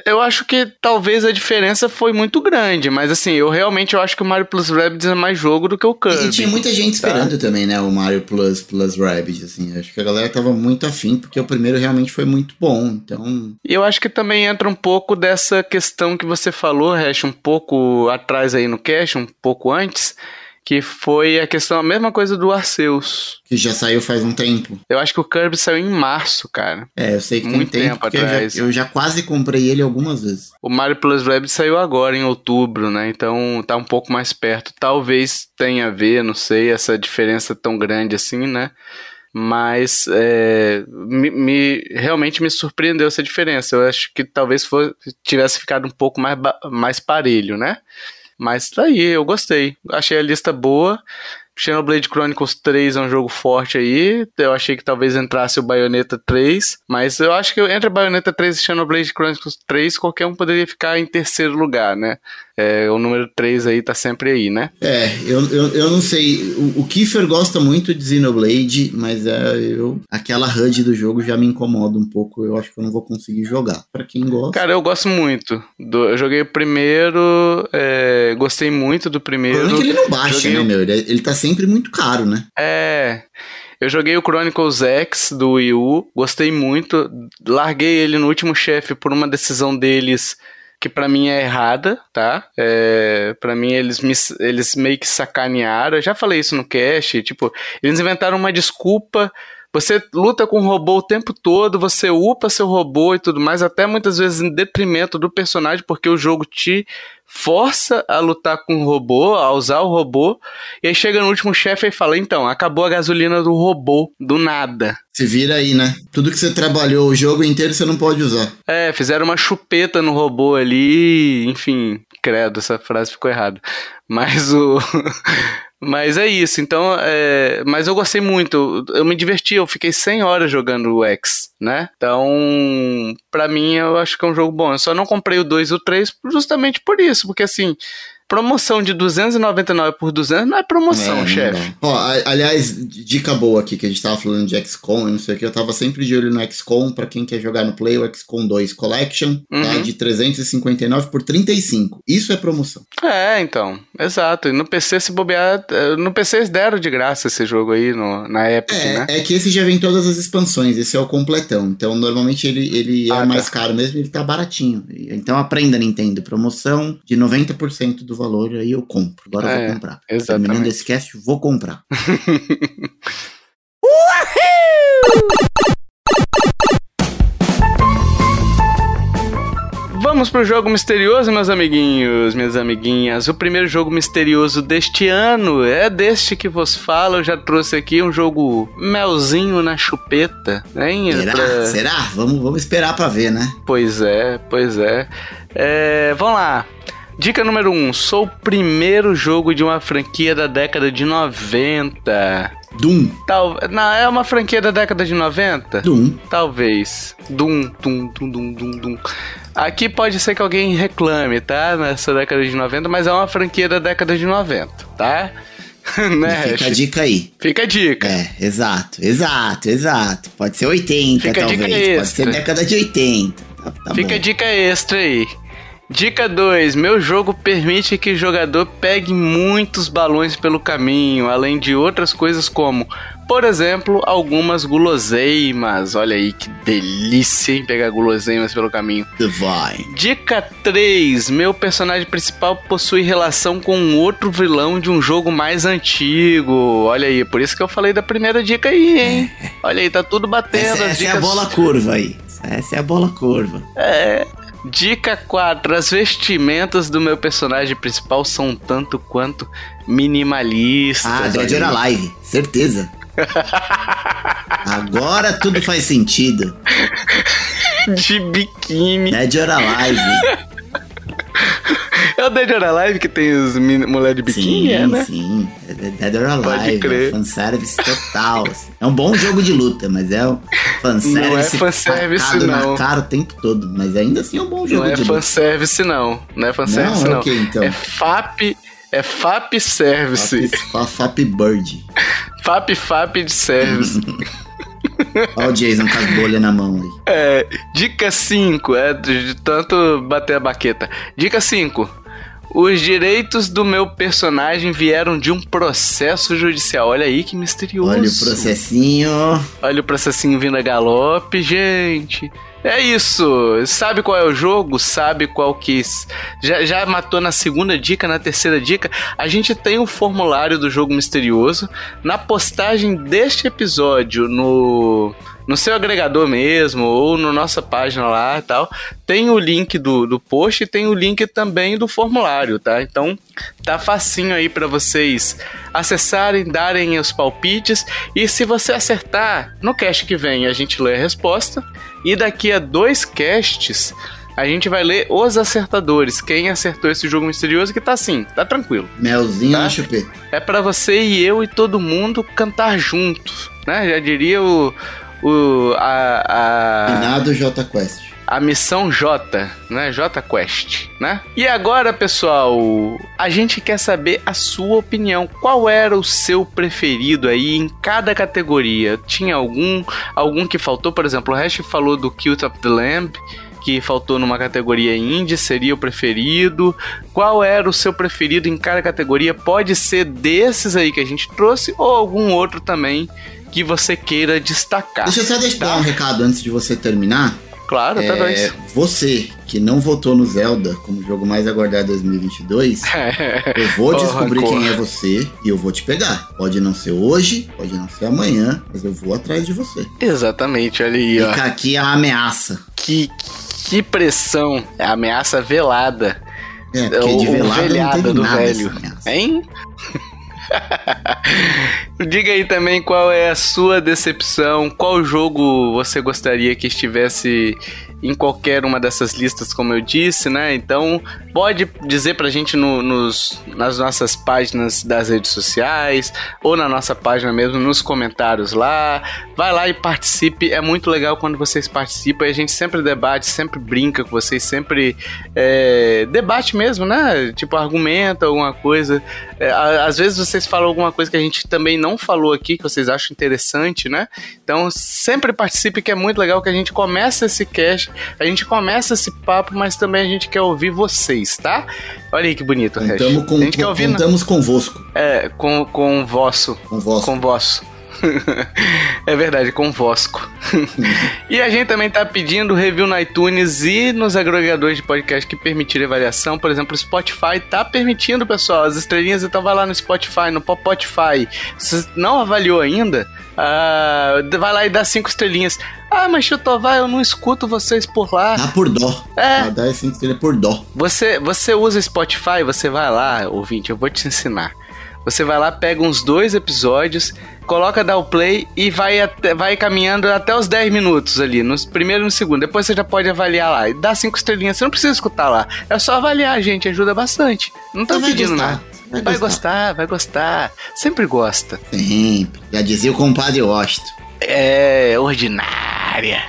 Eu acho que talvez a diferença foi muito grande, mas assim, eu realmente eu acho que o Mario Plus Rabbids é mais jogo do que o Kirby. E tinha muita gente tá? esperando também, né, o Mario Plus Plus Rabbids, assim, acho que a galera tava muito afim, porque o primeiro realmente foi muito bom, então... E eu acho que também entra um pouco dessa questão que você falou, Hash, um pouco atrás aí no cache, um pouco antes, que foi a questão, a mesma coisa do Arceus. Que já saiu faz um tempo. Eu acho que o Kirby saiu em março, cara. É, eu sei que Muito tem tempo, tempo atrás. Eu já, eu já, quase comprei ele algumas vezes. O Mario Plus Rabbids saiu agora, em outubro, né? Então tá um pouco mais perto. Talvez tenha a ver, não sei, essa diferença tão grande assim, né? mas é, me, me, realmente me surpreendeu essa diferença. Eu acho que talvez for, tivesse ficado um pouco mais, mais parelho, né? Mas tá aí, eu gostei. Achei a lista boa. Xenoblade Chronicles 3 é um jogo forte aí. Eu achei que talvez entrasse o Bayonetta 3. Mas eu acho que entre Bayonetta 3 e Xenoblade Chronicles 3, qualquer um poderia ficar em terceiro lugar, né? É, o número 3 aí tá sempre aí, né? É, eu, eu, eu não sei. O, o Kiefer gosta muito de Xenoblade, mas é, eu, aquela HUD do jogo já me incomoda um pouco. Eu acho que eu não vou conseguir jogar. Para quem gosta. Cara, eu gosto muito. Do, eu joguei o primeiro, é, gostei muito do primeiro. O problema é que ele não baixa, joguei... né, meu? Ele, ele tá sempre muito caro, né? É. Eu joguei o Chronicles X do Wii U, gostei muito. Larguei ele no último chefe por uma decisão deles que para mim é errada, tá? É, para mim eles, me, eles meio que sacanearam. Eu já falei isso no cast, tipo, eles inventaram uma desculpa Você luta com o robô o tempo todo, você upa seu robô e tudo mais, até muitas vezes em detrimento do personagem, porque o jogo te força a lutar com o robô, a usar o robô, e aí chega no último chefe e fala: então, acabou a gasolina do robô, do nada. Se vira aí, né? Tudo que você trabalhou o jogo inteiro você não pode usar. É, fizeram uma chupeta no robô ali, enfim, credo, essa frase ficou errada. Mas o. Mas é isso, então, é... mas eu gostei muito, eu me diverti, eu fiquei 100 horas jogando o X, né? Então, pra mim, eu acho que é um jogo bom. Eu só não comprei o 2 e o 3 justamente por isso, porque assim, promoção de 299 por 200 não é promoção, é, chefe. Ó, aliás, dica boa aqui, que a gente tava falando de XCOM e não sei o que, eu tava sempre de olho no XCOM, pra quem quer jogar no Play, o XCOM 2 Collection, tá? uhum. tá? De 359 por 35. Isso é promoção. É, então, exato. E no PC, se bobear, eh, no PC eles deram de graça esse jogo aí no, na Epic, é, né? É que esse já vem todas as expansões, esse é o completão. Então, normalmente ele, ele é ah, mais tá. caro mesmo, ele tá baratinho. Então aprenda, Nintendo, promoção de 90% do valor, aí eu compro. Agora é, eu vou é, comprar. Exatamente. Terminando esse cast, vou comprar. Vamos pro jogo misterioso, meus amiguinhos, minhas amiguinhas. O primeiro jogo misterioso deste ano é deste que vos falo. Eu já trouxe aqui um jogo melzinho na chupeta. Hein? Será? Pra... Será? Vamos, vamos esperar pra ver, né? Pois é, pois é. é vamos lá. Dica número 1. Um, sou o primeiro jogo de uma franquia da década de 90. Doom. Tal, não, é uma franquia da década de 90? Doom. Talvez. Doom, Doom, Doom, Doom, Doom, Doom. Aqui pode ser que alguém reclame, tá? Nessa década de 90, mas é uma franquia da década de 90, tá? né, fica a dica aí. Fica a dica. É, exato, exato, exato. Pode ser 80, fica talvez. Pode ser década de 80. Tá, tá fica bom. a dica extra aí. Dica 2. Meu jogo permite que o jogador pegue muitos balões pelo caminho, além de outras coisas como, por exemplo, algumas guloseimas. Olha aí que delícia, hein? Pegar guloseimas pelo caminho. Divine. Dica 3. Meu personagem principal possui relação com outro vilão de um jogo mais antigo. Olha aí, por isso que eu falei da primeira dica aí, hein? Olha aí, tá tudo batendo. Essa, essa é a bola curva aí. Essa é a bola curva. É. Dica 4. As vestimentas do meu personagem principal são tanto quanto minimalistas. Ah, Dead or Alive, certeza. Agora tudo faz sentido. De biquíni. Dead or Alive. É o Dead or Alive que tem os mulheres de biquíni, sim, é, né? Sim, é Dead or Alive. Pode crer. É fanservice total. É um bom jogo de luta, mas é um fanservice, não é fanservice não. na cara o tempo todo. Mas ainda assim é um bom jogo não é de luta. Não é fanservice não. Não é fanservice não. não. Okay, então. É FAP... É FAP Service. FAP, FAP Bird. FAP FAP de Service. Olha o Jason com as bolhas na mão aí. É, dica 5, é de tanto bater a baqueta. Dica 5. Os direitos do meu personagem vieram de um processo judicial. Olha aí que misterioso. Olha o processinho. Olha o processinho vindo a galope, gente. É isso. Sabe qual é o jogo? Sabe qual que. Já, já matou na segunda dica, na terceira dica. A gente tem o formulário do jogo misterioso. Na postagem deste episódio no no seu agregador mesmo, ou na nossa página lá e tal, tem o link do, do post e tem o link também do formulário, tá? Então tá facinho aí para vocês acessarem, darem os palpites e se você acertar, no cast que vem a gente lê a resposta e daqui a dois casts a gente vai ler os acertadores. Quem acertou esse jogo misterioso que tá assim, tá tranquilo. Melzinho tá? chupê. É para você e eu e todo mundo cantar juntos, né? Já diria o, o a, a... Finado J Quest a missão J, né? J Quest, né? E agora, pessoal, a gente quer saber a sua opinião. Qual era o seu preferido aí em cada categoria? Tinha algum algum que faltou? Por exemplo, o Hash falou do Cult of the Lamb que faltou numa categoria indie seria o preferido? Qual era o seu preferido em cada categoria? Pode ser desses aí que a gente trouxe ou algum outro também que você queira destacar. Deixa eu só deixar tá? um recado antes de você terminar. Claro, até É, dois. você que não votou no Zelda como jogo mais aguardado de 2022, eu vou descobrir quem é você e eu vou te pegar. Pode não ser hoje, pode não ser amanhã, mas eu vou atrás de você. Exatamente, olha aí, ó. Fica aqui a ameaça. Que, que pressão. É a ameaça velada. É, porque de o velado não velhada teve do nada velho. Hein? Diga aí também qual é a sua decepção, qual jogo você gostaria que estivesse em qualquer uma dessas listas, como eu disse, né? Então, pode dizer pra gente no- nos, nas nossas páginas das redes sociais, ou na nossa página mesmo, nos comentários lá. Vai lá e participe, é muito legal quando vocês participam, a gente sempre debate, sempre brinca com vocês, sempre é, debate mesmo, né? Tipo, argumenta alguma coisa. É, às vezes vocês falam alguma coisa que a gente também não falou aqui, que vocês acham interessante, né? Então sempre participe, que é muito legal que a gente começa esse cast, a gente começa esse papo, mas também a gente quer ouvir vocês, tá? Olha aí que bonito. Contamos, com, A gente quer ouvir, contamos convosco, É, com, com o vosso. com vosso. Com vosso. é verdade, com Vosco. e a gente também tá pedindo review no iTunes e nos agregadores de podcast que permitirem avaliação. Por exemplo, o Spotify tá permitindo, pessoal, as estrelinhas. Então vai lá no Spotify, no Spotify. Se você não avaliou ainda, ah, vai lá e dá cinco estrelinhas. Ah, mas Chutová, eu não escuto vocês por lá. Dá por dó. É. Dá- Dá esse estrela por dó. Você, você usa Spotify, você vai lá, ouvinte, eu vou te ensinar. Você vai lá, pega uns dois episódios, coloca dá o play e vai, até- vai caminhando até os 10 minutos ali, no primeiro e no segundo. Depois você já pode avaliar lá. E dá cinco estrelinhas, você não precisa escutar lá. É só avaliar, gente, ajuda bastante. Não vai pedindo nada. vai Vai gostar. gostar, vai gostar. Sempre gosta. Sempre. Já dizia o compadre Washington. É ordinária.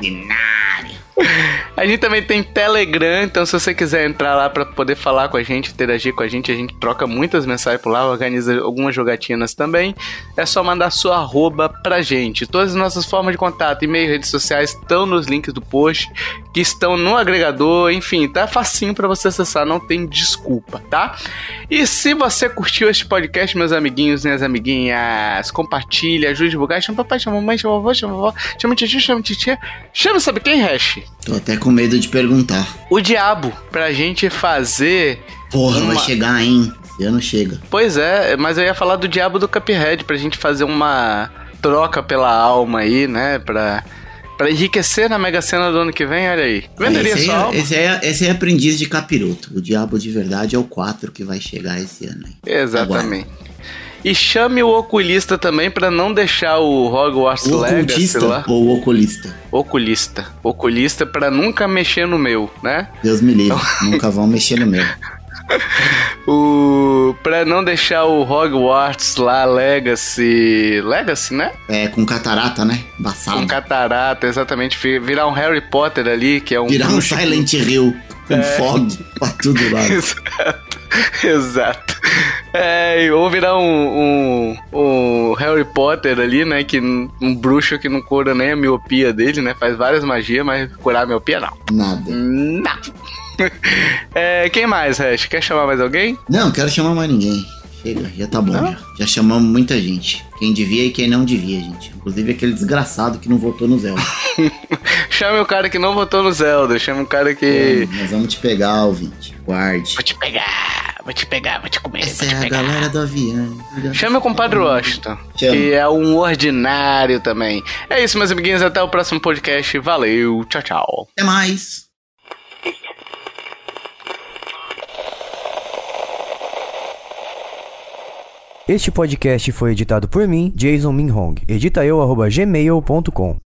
A gente também tem Telegram, então se você quiser entrar lá pra poder falar com a gente, interagir com a gente, a gente troca muitas mensagens por lá, organiza algumas jogatinas também. É só mandar sua arroba pra gente. Todas as nossas formas de contato, e-mail, redes sociais estão nos links do post, que estão no agregador, enfim, tá facinho pra você acessar, não tem desculpa, tá? E se você curtiu este podcast, meus amiguinhos, minhas amiguinhas, compartilha, ajude a divulgar, chama papai, chama mamãe, chama vovó, chama vovó, chama titia, chama titia, chama sabe quem, Hash? Tô até com medo de perguntar. O diabo, pra gente fazer. Porra, Uma- vai chegar, hein? Esse ano chega. Pois é, mas eu ia falar do diabo do Cuphead, pra gente fazer uma troca pela alma aí, né? Pra, pra enriquecer na Mega Sena do ano que vem, olha aí. Venderia esse, sua aí, alma? é- esse, aí, é- esse aí é aprendiz de capiroto. O diabo de verdade é o 4 que vai chegar esse ano. Hein? Exatamente. E chame o oculista também pra não deixar o Hogwarts O Legacy lá. ou oculista? Oculista. Oculista pra nunca mexer no meu, né? Deus me livre. Nunca vão mexer no meu. O pra não deixar o Hogwarts lá Legacy, Legacy, né? É, com catarata, né? Embaçado. Com catarata, exatamente, vi- virar um Harry Potter ali, que é um Virar um Silent Hill com fog pra tudo lá. Exato. Exato. É, ou virar um, um, um Harry Potter ali, né? Que um bruxo que não cura nem a miopia dele, né? Faz várias magias, mas curar a miopia não. Nada. Não. É, quem mais, Hash? Quer chamar mais alguém? Não, quero chamar mais ninguém. Chega, já tá bom. Já. já chamamos muita gente. Quem devia e quem não devia, gente. Inclusive aquele desgraçado que não votou no Zelda. Chame o cara que não votou no Zelda. Chame o cara que. Nós vamos te pegar, ouvinte. Guarde. Vou te pegar, vou te pegar, vou te comer, Essa vou te é a pegar. galera do avião. Chame o compadre Washington, Chama. que é um ordinário também. É isso, meus amiguinhos. Até o próximo podcast. Valeu, tchau, tchau. Até mais. Este podcast foi editado por mim, Jason Minhong. Edita eu, arroba gmail.com.